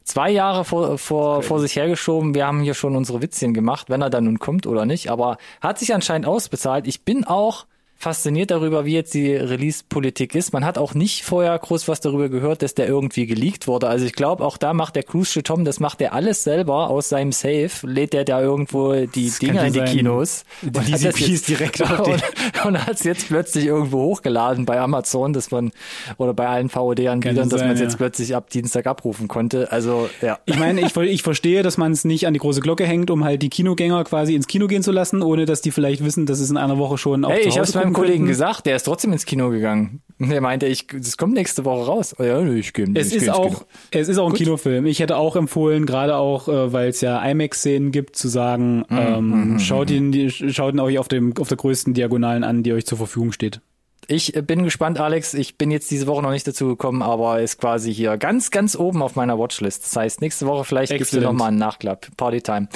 Zwei Jahre vor, vor, vor sich hergeschoben. Wir haben hier schon unsere Witzchen gemacht, wenn er dann nun kommt oder nicht. Aber hat sich anscheinend ausbezahlt. Ich bin auch fasziniert darüber, wie jetzt die Release-Politik ist. Man hat auch nicht vorher groß was darüber gehört, dass der irgendwie geleakt wurde. Also ich glaube, auch da macht der Cruise Tom, das macht er alles selber aus seinem Safe, lädt der da irgendwo die das Dinger in die sein. Kinos. Die und DCPs direkt auf und, und hat es jetzt plötzlich irgendwo hochgeladen bei Amazon, dass man oder bei allen VOD-Anbietern, dass man es ja. jetzt plötzlich ab Dienstag abrufen konnte. Also ja. Ich meine, ich, ich verstehe, dass man es nicht an die große Glocke hängt, um halt die Kinogänger quasi ins Kino gehen zu lassen, ohne dass die vielleicht wissen, dass es in einer Woche schon auf hey, ich hab's beim Kollegen gesagt, der ist trotzdem ins Kino gegangen. Der meinte, ich, das kommt nächste Woche raus. Oh ja, ich gehe. Es ich ist auch, Kino. es ist auch ein Gut. Kinofilm. Ich hätte auch empfohlen, gerade auch, äh, weil es ja IMAX-Szenen gibt, zu sagen, mhm. ähm, mhm. schaut mhm. ihn, schaut ihn euch auf dem, auf der größten Diagonalen an, die euch zur Verfügung steht. Ich äh, bin gespannt, Alex. Ich bin jetzt diese Woche noch nicht dazu gekommen, aber ist quasi hier ganz, ganz oben auf meiner Watchlist. Das heißt, nächste Woche vielleicht gibt es noch mal einen Nachklapp. Partytime.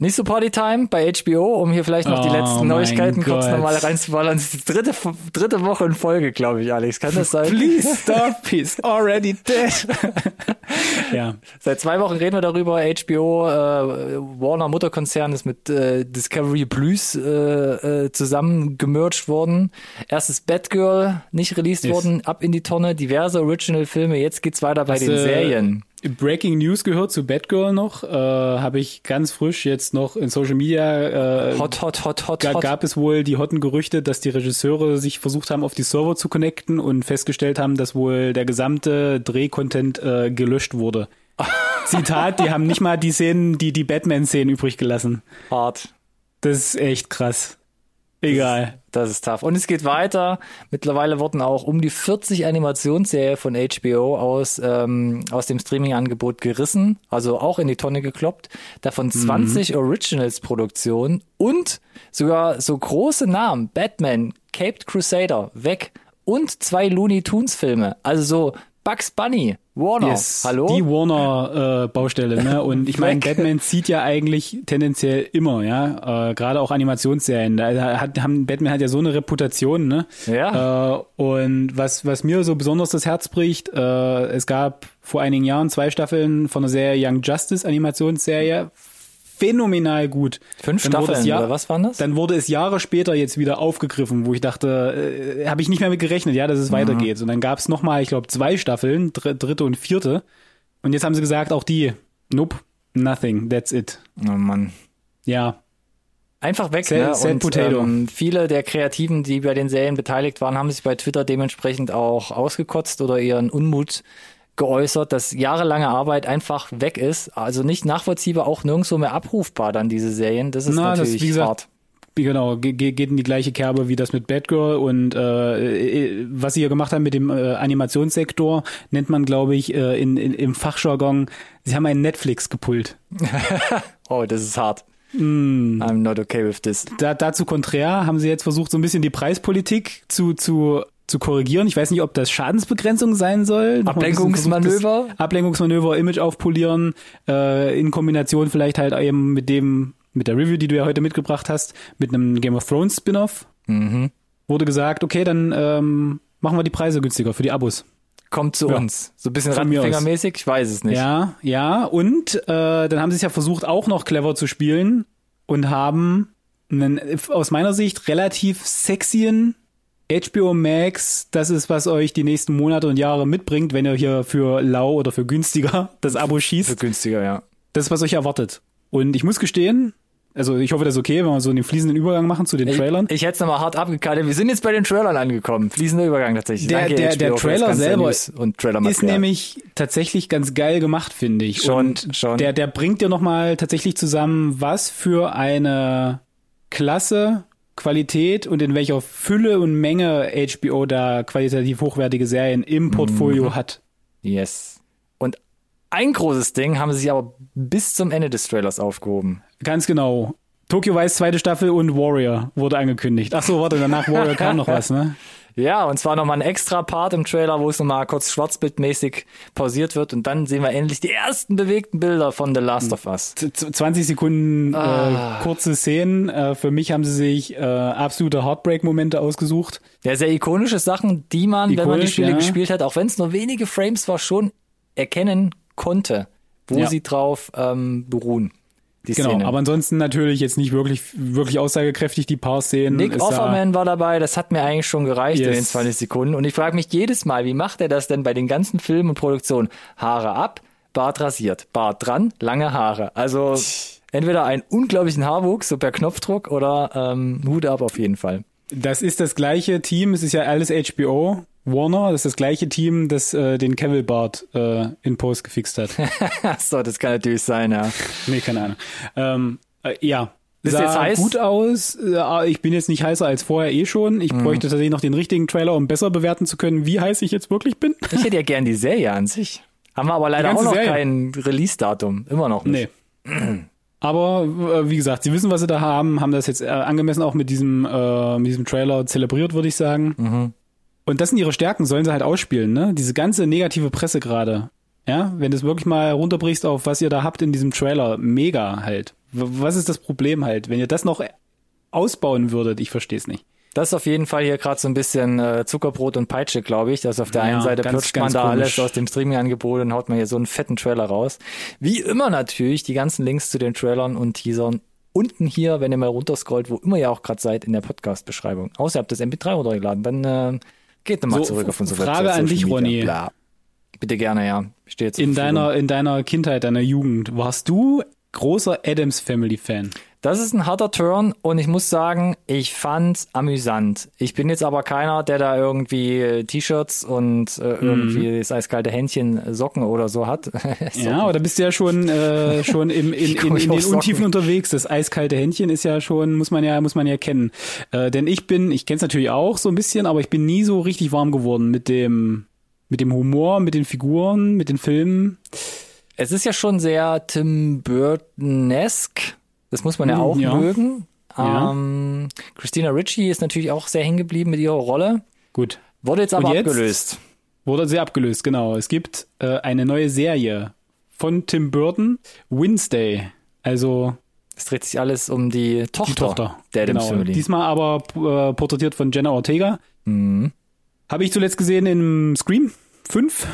Nicht so Partytime bei HBO, um hier vielleicht noch die oh letzten Neuigkeiten kurz nochmal reinzuballern. Das ist die dritte, dritte Woche in Folge, glaube ich, Alex. Kann das sein? Please stop, he's already dead. ja. Seit zwei Wochen reden wir darüber. HBO, äh, Warner Mutterkonzern ist mit äh, Discovery Blues äh, äh, zusammen gemerged worden. Erstes Batgirl nicht released yes. worden, ab in die Tonne, diverse Original-Filme. Jetzt geht's weiter bei das, den Serien. Breaking News gehört zu Batgirl noch, äh, habe ich ganz frisch jetzt noch in Social Media. Äh, hot, hot, hot, hot, hot. Gab es wohl die hotten Gerüchte, dass die Regisseure sich versucht haben, auf die Server zu connecten und festgestellt haben, dass wohl der gesamte Drehcontent äh, gelöscht wurde. Zitat, die haben nicht mal die Szenen, die die Batman-Szenen übrig gelassen. Hart. Das ist echt krass. Egal. Das ist tough. Und es geht weiter. Mittlerweile wurden auch um die 40 Animationsserien von HBO aus, ähm, aus dem Streaming-Angebot gerissen, also auch in die Tonne gekloppt. Davon 20 mhm. Originals-Produktionen und sogar so große Namen. Batman, Caped Crusader, weg. Und zwei Looney Tunes-Filme. Also so Bugs Bunny, Warner, yes, hallo? Die Warner-Baustelle, äh, ne? Und ich meine, Batman zieht ja eigentlich tendenziell immer, ja. Äh, Gerade auch Animationsserien. Da hat, haben, Batman hat ja so eine Reputation, ne? Ja. Äh, und was, was mir so besonders das Herz bricht, äh, es gab vor einigen Jahren zwei Staffeln von der Serie Young Justice Animationsserie phänomenal gut. Fünf dann Staffeln, Jahr, oder was waren das? Dann wurde es Jahre später jetzt wieder aufgegriffen, wo ich dachte, äh, habe ich nicht mehr mit gerechnet, ja, dass es mhm. weitergeht. Und dann gab es nochmal, ich glaube, zwei Staffeln, dr dritte und vierte. Und jetzt haben sie gesagt, auch die, nope, nothing, that's it. Oh Mann. Ja. Einfach weg, sad, ne? Sad und Potato. Ähm, viele der Kreativen, die bei den Serien beteiligt waren, haben sich bei Twitter dementsprechend auch ausgekotzt oder ihren Unmut geäußert, dass jahrelange Arbeit einfach weg ist. Also nicht nachvollziehbar, auch nirgendwo mehr abrufbar dann diese Serien. Das ist Na, natürlich das, wie gesagt, hart. Genau, geht in die gleiche Kerbe wie das mit Batgirl und äh, was sie hier gemacht haben mit dem äh, Animationssektor, nennt man, glaube ich, äh, in, in, im Fachjargon, sie haben einen Netflix gepult. oh, das ist hart. Mm. I'm not okay with this. Da, dazu konträr haben sie jetzt versucht, so ein bisschen die Preispolitik zu, zu zu korrigieren. Ich weiß nicht, ob das Schadensbegrenzung sein soll. Ablenkungsmanöver. Ablenkungsmanöver, Image aufpolieren, äh, in Kombination vielleicht halt eben mit dem, mit der Review, die du ja heute mitgebracht hast, mit einem Game of Thrones Spin-off. Mhm. wurde gesagt, okay, dann ähm, machen wir die Preise günstiger für die Abos. Kommt zu Ja. uns. So ein bisschen. Rattenfingermäßig, ich weiß es nicht. Ja, ja. Und äh, dann haben sie es ja versucht, auch noch clever zu spielen und haben einen aus meiner Sicht relativ sexyen HBO Max, das ist, was euch die nächsten Monate und Jahre mitbringt, wenn ihr hier für lau oder für günstiger das Abo Für schießt. günstiger, ja. Das ist, was euch erwartet. Und ich muss gestehen, also ich hoffe, das ist okay, wenn wir so einen fließenden Übergang machen zu den Trailern. Ich, ich hätte es nochmal hart abgekaltet. Wir sind jetzt bei den Trailern angekommen. Fließender Übergang tatsächlich. Der- Danke, der- der für Trailer selber und ist nämlich tatsächlich ganz geil gemacht, finde ich. Schon, und schon. Der, der bringt dir nochmal tatsächlich zusammen, was für eine Klasse, Qualität und in welcher Fülle und Menge HBO da qualitativ hochwertige Serien im Portfolio Mhm. hat. Yes. Und ein großes Ding haben sie sich aber bis zum Ende des Trailers aufgehoben. Ganz genau. Tokyo Vice zweite Staffel und Warrior wurde angekündigt. Ach so, warte, danach Warrior kam noch was, ne? Ja, und zwar nochmal ein extra Part im Trailer, wo es nochmal kurz schwarzbildmäßig pausiert wird und dann sehen wir endlich die ersten bewegten Bilder von The Last of Us. Z- z- 20 Sekunden Ah. äh, kurze Szenen. Äh, für mich haben sie sich äh, absolute Heartbreak-Momente ausgesucht. Ja, sehr ikonische Sachen, die man, wenn man die Ikonisch, Spiele ja. gespielt hat, auch wenn es nur wenige Frames war, schon erkennen konnte, wo Ja. sie drauf ähm, beruhen. Die Genau, Szenen. aber ansonsten natürlich jetzt nicht wirklich wirklich aussagekräftig die paar Szenen. Nick Offerman war dabei, das hat mir eigentlich schon gereicht in Yes. den 20 Sekunden. Und ich frage mich jedes Mal, wie macht er das denn bei den ganzen Filmen und Produktionen? Haare ab, Bart rasiert, Bart dran, lange Haare. Also entweder einen unglaublichen Haarwuchs, so per Knopfdruck, oder ähm, Hut ab auf jeden Fall. Das ist das gleiche Team, es ist ja alles HBO. Warner, das ist das gleiche Team, das äh, den Cavill Bart äh, in Post gefixt hat. so, das kann natürlich sein, ja. nee, keine Ahnung. Ähm, äh, ja. Bist Sah jetzt heiß? gut aus. Äh, ich bin jetzt nicht heißer als vorher eh schon. Ich bräuchte tatsächlich noch den richtigen Trailer, um besser bewerten zu können, wie heiß ich jetzt wirklich bin. Ich hätte ja gern die Serie an sich. Haben wir aber leider auch noch Serie? kein Release-Datum. Immer noch nicht. Nee. Aber äh, wie gesagt, sie wissen, was sie da haben, haben das jetzt äh, angemessen auch mit diesem, äh, mit diesem Trailer zelebriert, würde ich sagen. Mhm. Und das sind ihre Stärken, sollen sie halt ausspielen, ne? Diese ganze negative Presse gerade. Ja, wenn du es wirklich mal runterbrichst auf was ihr da habt in diesem Trailer, mega halt. Was ist das Problem halt? Wenn ihr das noch ausbauen würdet, ich verstehe es nicht. Das ist auf jeden Fall hier gerade so ein bisschen äh, Zuckerbrot und Peitsche, glaube ich. Dass auf der Ja, einen Seite ganz, plutscht man ganz da komisch. alles aus dem Streaming-Angebot und haut man hier so einen fetten Trailer raus. Wie immer natürlich die ganzen Links zu den Trailern und Teasern unten hier, wenn ihr mal runterscrollt, wo immer ihr auch gerade seid, in der Podcast-Beschreibung. Außer ihr habt das MP3 runtergeladen, dann äh, geht nochmal So, zurück auf unsere Frage Website. an dich, Ronny. Bla. Bitte gerne, ja. Jetzt In deiner, in deiner Kindheit, deiner Jugend, warst du großer Adams Family Fan? Das ist ein harter Turn und ich muss sagen, ich fand's amüsant. Ich bin jetzt aber keiner, der da irgendwie äh, T-Shirts und äh, Mhm. irgendwie das eiskalte Händchen äh, Socken oder so hat. Ja, aber da bist du ja schon äh, schon im, in, in, in den Socken? Untiefen unterwegs. Das eiskalte Händchen ist ja schon, muss man ja, muss man ja kennen. Äh, denn ich bin, ich kenne es natürlich auch so ein bisschen, aber ich bin nie so richtig warm geworden mit dem, mit dem Humor, mit den Figuren, mit den Filmen. Es ist ja schon sehr Tim Burton-esque. Das muss man ja Hm, auch ja. mögen. Ja. Ähm, Christina Ritchie ist natürlich auch sehr hängen geblieben mit ihrer Rolle. Gut. Wurde jetzt aber jetzt? abgelöst. Wurde sehr abgelöst, genau. Es gibt äh, eine neue Serie von Tim Burton, Wednesday. Also Es dreht sich alles um die Tochter, die Tochter. der genau. Family. Diesmal aber äh, porträtiert von Jenna Ortega. Mhm. Habe ich zuletzt gesehen in Scream 5.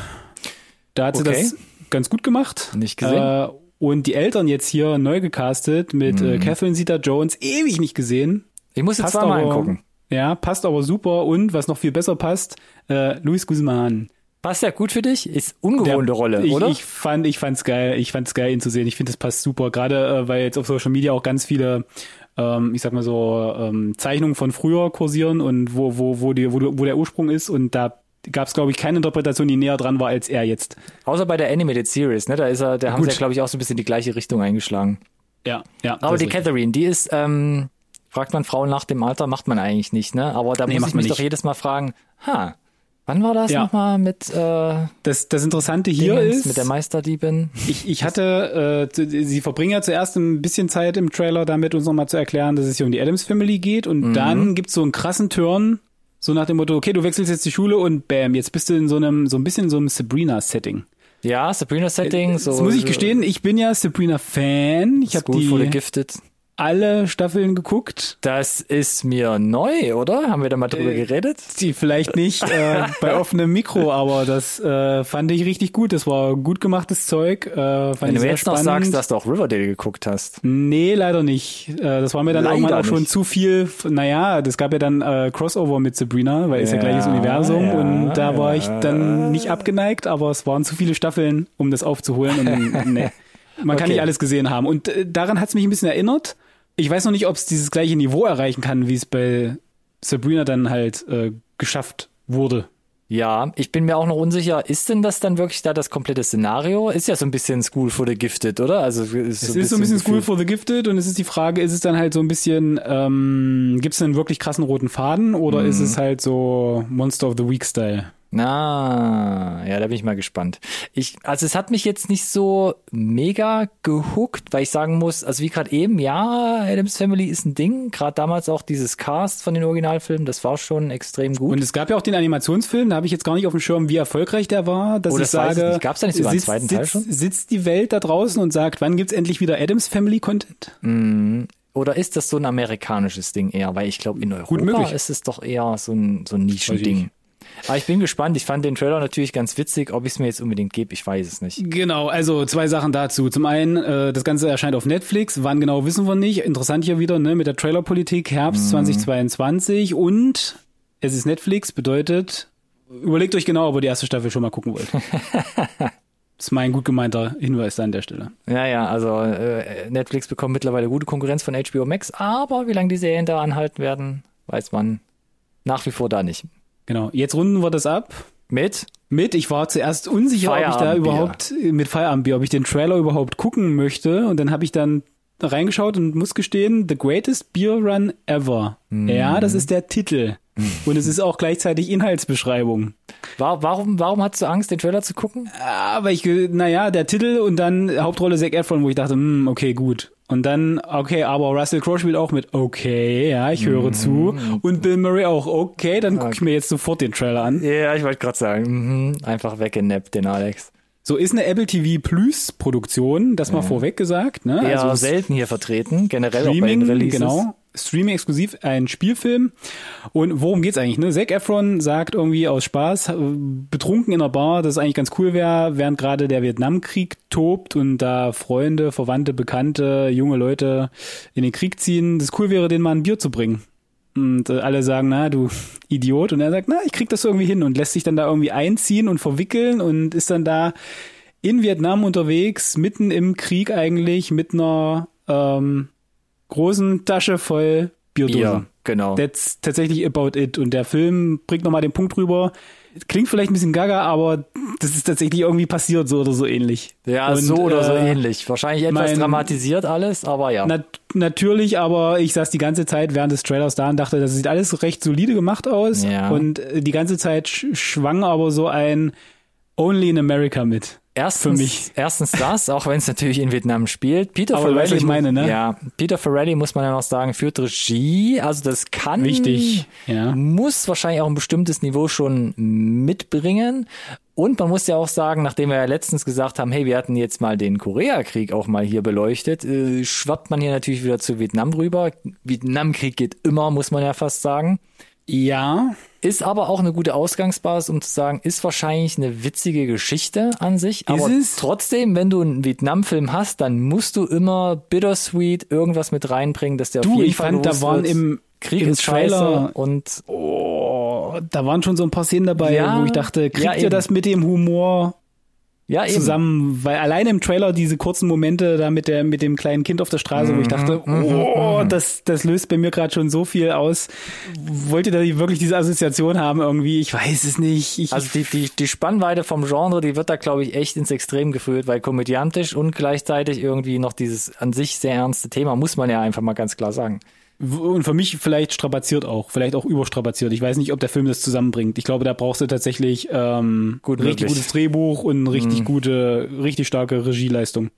Da hat sie Okay. das ganz gut gemacht. Nicht gesehen. Äh, und die Eltern jetzt hier neu gecastet mit Mhm. äh, Catherine Zeta-Jones, ewig nicht gesehen. Ich Passt zweimal aber- angucken. Ja, passt aber super. Und was noch viel besser passt, äh, Luis Guzman. Passt ja gut für dich? Ist ungewohnte Rolle, ich, oder? Ich fand, ich fand's geil. Ich fand's geil, ihn zu sehen. Ich finde, das passt super. Gerade äh, weil jetzt auf Social Media auch ganz viele, ähm, ich sag mal so, ähm, Zeichnungen von früher kursieren und wo, wo, wo, die, wo, wo der Ursprung ist. Und da gab's glaube ich, keine Interpretation, die näher dran war als er jetzt. Außer bei der Animated Series, ne? Da ist er, da haben Gut. sie ja, glaube ich, auch so ein bisschen die gleiche Richtung eingeschlagen. Ja, ja. Aber die. Catherine, die ist, ähm, fragt man Frauen nach dem Alter, macht man eigentlich nicht, ne? Aber da Nee, muss ich mich nicht. doch jedes Mal fragen, ha, wann war das Ja. nochmal mit, äh, Das, das Interessante hier Dingens, ist, mit der Meisterdiebin? ich, ich hatte, äh, sie verbringen ja zuerst ein bisschen Zeit im Trailer damit, uns nochmal zu erklären, dass es hier um die Adams Family geht. Und dann gibt's so einen krassen Turn, so nach dem Motto, okay, du wechselst jetzt die Schule und bam, jetzt bist du in so einem, so ein bisschen so einem Sabrina-Setting. Ja, Sabrina-Setting, so. Das muss ich gestehen, ich bin ja Sabrina-Fan. Ich habe die, Gifted. Alle Staffeln geguckt. Das ist mir neu, oder? Haben wir da mal drüber Äh, geredet? Die vielleicht nicht äh, bei offenem Mikro, aber das äh, fand ich richtig gut. Das war gut gemachtes Zeug. Äh, fand Wenn du jetzt noch spannend. sagst, dass du auch Riverdale geguckt hast. Nee, leider nicht. Äh, das war mir dann Leider irgendwann auch schon nicht. zu viel. Naja, das gab ja dann äh, Crossover mit Sabrina, weil ist ja Ja, gleiches Universum ja, und da war ich ja. dann nicht abgeneigt, aber es waren zu viele Staffeln, um das aufzuholen und nee. Man kann Okay. nicht alles gesehen haben. Und äh, daran hat es mich ein bisschen erinnert. Ich weiß noch nicht, ob es dieses gleiche Niveau erreichen kann, wie es bei Sabrina dann halt äh, geschafft wurde. Ja, ich bin mir auch noch unsicher, ist denn das dann wirklich da das komplette Szenario? Ist ja so ein bisschen School for the Gifted, oder? Also es ist, Es ist so ein bisschen School for the Gifted und es ist die Frage, ist es dann halt so ein bisschen, ähm, gibt es einen wirklich krassen roten Faden oder ist Mhm. es halt so Monster of the Week Style? Na, ja, da bin ich mal gespannt. Ich, also es hat mich jetzt nicht so mega gehuckt, weil ich sagen muss, also wie gerade eben, ja, Adams Family ist ein Ding. Gerade damals auch dieses Cast von den Originalfilmen, das war schon extrem gut. Und es gab ja auch den Animationsfilm, da habe ich jetzt gar nicht auf dem Schirm, wie erfolgreich der war, dass Oh, ich das ich sage, nicht. Gab's da nicht sogar einen sitzt, zweiten Teil sitzt, schon? sitzt die Welt da draußen und sagt, wann gibt's endlich wieder Adams Family Content? Oder ist das so ein amerikanisches Ding eher? Weil ich glaube, in Europa ist es doch eher so ein, so ein Nischending. Aber ich bin gespannt. Ich fand den Trailer natürlich ganz witzig. Ob ich es mir jetzt unbedingt gebe, ich weiß es nicht. Genau, also zwei Sachen dazu. Zum einen, äh, das Ganze erscheint auf Netflix. Wann genau wissen wir nicht. Interessant hier wieder, ne, mit der Trailerpolitik Herbst Mhm. 2022 und es ist Netflix, bedeutet, überlegt euch genau, ob ihr die erste Staffel schon mal gucken wollt. das ist mein gut gemeinter Hinweis da an der Stelle. Ja, ja, also äh, Netflix bekommt mittlerweile gute Konkurrenz von HBO Max, aber wie lange die Serien da anhalten werden, weiß man nach wie vor da nicht. Genau, jetzt runden wir das ab. Mit? Mit, ich war zuerst unsicher, ob ich da überhaupt mit Feierabendbier, ob ich den Trailer überhaupt gucken möchte. Und dann habe ich dann reingeschaut und muss gestehen, The Greatest Beer Run Ever. Mhm. Ja, das ist der Titel. Und es ist auch gleichzeitig Inhaltsbeschreibung. War, warum, warum hast du Angst, den Trailer zu gucken? Aber ich, naja, der Titel und dann Hauptrolle Zac Efron, wo ich dachte, hm, okay, gut. Und dann, okay, aber Russell Crowe spielt auch mit, okay, ja, ich höre zu. Und Bill Murray auch, okay, dann gucke ich mir jetzt sofort den Trailer an. Ja, ich wollte gerade sagen, mhm, einfach weggenappt, den Alex. So ist eine Apple TV Plus Produktion, das mal vorweg gesagt, ne? Eher also selten hier vertreten, generell auch bei Streaming, den Releases. genau. Streaming exklusiv, ein Spielfilm. Und worum geht's eigentlich? Ne? Zac Efron sagt irgendwie aus Spaß, äh, betrunken in einer Bar, dass es eigentlich ganz cool wäre, während gerade der Vietnamkrieg tobt und da Freunde, Verwandte, Bekannte, junge Leute in den Krieg ziehen, das cool wäre, denen mal ein Bier zu bringen. Und äh, alle sagen, na, du Idiot. Und er sagt, na, ich krieg das irgendwie hin und lässt sich dann da irgendwie einziehen und verwickeln und ist dann da in Vietnam unterwegs, mitten im Krieg eigentlich, mit einer ähm, großen Tasche voll Bierdosen. Bier, genau. That's tatsächlich about it. Und der Film bringt nochmal den Punkt rüber. Klingt vielleicht ein bisschen gaga, aber das ist tatsächlich irgendwie passiert, so oder so ähnlich. Ja, Und, so oder so äh, ähnlich. Wahrscheinlich etwas mein- dramatisiert alles, aber ja. Nat natürlich, aber ich saß die ganze Zeit während des Trailers da und dachte, das sieht alles recht solide gemacht aus. Ja. Und die ganze Zeit sch schwang aber so ein Only in America mit. Erstens, für mich. erstens das, auch wenn es natürlich in Vietnam spielt. Peter Aber was ich meine, ne? Ja, Peter Farrelly muss man ja noch sagen, führt Regie. Also das kann, Wichtig, ja. muss wahrscheinlich auch ein bestimmtes Niveau schon mitbringen. Und man muss ja auch sagen, nachdem wir ja letztens gesagt haben, hey, wir hatten jetzt mal den Koreakrieg auch mal hier beleuchtet, äh, schwappt man hier natürlich wieder zu Vietnam rüber. Vietnamkrieg geht immer, muss man ja fast sagen. Ja, Ist aber auch eine gute Ausgangsbasis, um zu sagen, ist wahrscheinlich eine witzige Geschichte an sich. Aber trotzdem, wenn du einen Vietnam-Film hast, dann musst du immer bittersweet irgendwas mit reinbringen, dass der auf du, jeden ich Fall fand, da waren wird, im, Krieg im ist Trailer, und oh, da waren schon so ein paar Szenen dabei, Ja, wo ich dachte, kriegt ja, ihr das mit dem Humor ja eben. zusammen? Weil alleine im Trailer diese kurzen Momente da mit der mit dem kleinen Kind auf der Straße, wo ich dachte, oh, das das löst bei mir gerade schon so viel aus. Wollt ihr da wirklich diese Assoziation haben irgendwie? Ich weiß es nicht. Ich, Also die, die, die Spannweite vom Genre, die wird da, glaube ich, echt ins Extrem geführt, weil komödiantisch und gleichzeitig irgendwie noch dieses an sich sehr ernste Thema, muss man ja einfach mal ganz klar sagen. Und für mich vielleicht strapaziert auch, vielleicht auch überstrapaziert. Ich weiß nicht, ob der Film das zusammenbringt. Ich glaube, da brauchst du tatsächlich ähm, Gut richtig möglich. gutes Drehbuch und richtig gute, richtig starke Regieleistung.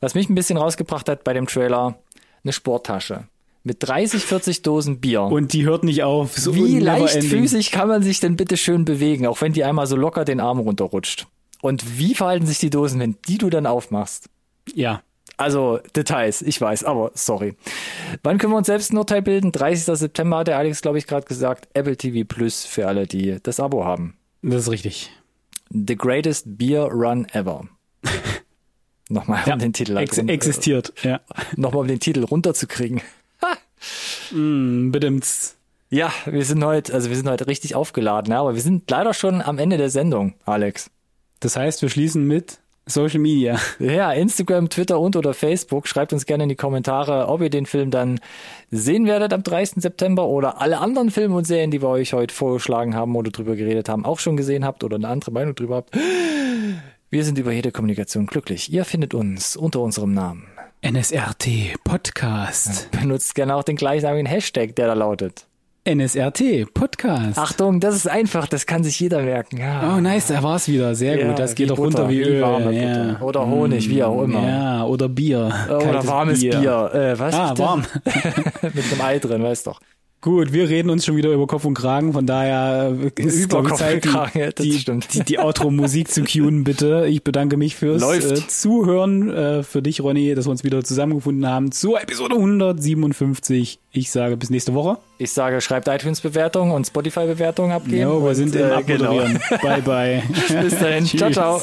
Was mich ein bisschen rausgebracht hat bei dem Trailer, eine Sporttasche. Mit 30, 40 Dosen Bier. Und die hört nicht auf. So Wie leichtfüßig kann man sich denn bitte schön bewegen, auch wenn die einmal so locker den Arm runterrutscht? Und wie verhalten sich die Dosen, wenn die du dann aufmachst? Ja. Also Details, ich weiß, aber sorry. Wann können wir uns selbst ein Urteil bilden? 30. September hat der Alex, glaube ich, gerade gesagt. Apple TV Plus für alle, die das Abo haben. Das ist richtig. The Greatest Beer Run Ever. Nochmal um Ja, den Titel Ex run- existiert, ja. Nochmal um den Titel runterzukriegen. Mm, Bedimmt's. Ja, wir sind heute, also wir sind heute richtig aufgeladen, ja, aber wir sind leider schon am Ende der Sendung, Alex. Das heißt, wir schließen mit Social Media. Ja, Instagram, Twitter und oder Facebook. Schreibt uns gerne in die Kommentare, ob ihr den Film dann sehen werdet am 30. September oder alle anderen Filme und Serien, die wir euch heute vorgeschlagen haben oder drüber geredet haben, auch schon gesehen habt oder eine andere Meinung drüber habt. Wir sind über jede Kommunikation glücklich. Ihr findet uns unter unserem Namen. NSRT Podcast. Benutzt gerne auch den gleichnamigen Hashtag, der da lautet. NSRT Podcast. Achtung, das ist einfach, das kann sich jeder merken. Ja. Oh, nice, da war's wieder. Sehr Ja, gut. Das geht doch runter wie Öl. ja. Oder Honig, wie auch immer. Ja, oder Bier. Oder Kaltes warmes Bier. Äh, was? Ah, warm. Mit einem Ei drin, weißt doch. Gut, wir reden uns schon wieder über Kopf und Kragen, von daher äh, ist Über Kopf und Zeit, die, Kragen, ja, das die, stimmt. die, die Outro-Musik zu cueen, bitte. Ich bedanke mich fürs Läuft. äh, Zuhören, äh, für dich, Ronny, dass wir uns wieder zusammengefunden haben zur Episode 157. Ich sage bis nächste Woche. Ich sage, schreibt iTunes-Bewertung und Spotify-Bewertung abgeben. Jo, wir und, sind im äh, genau. Bye, bye. Bis dahin. ciao, ciao.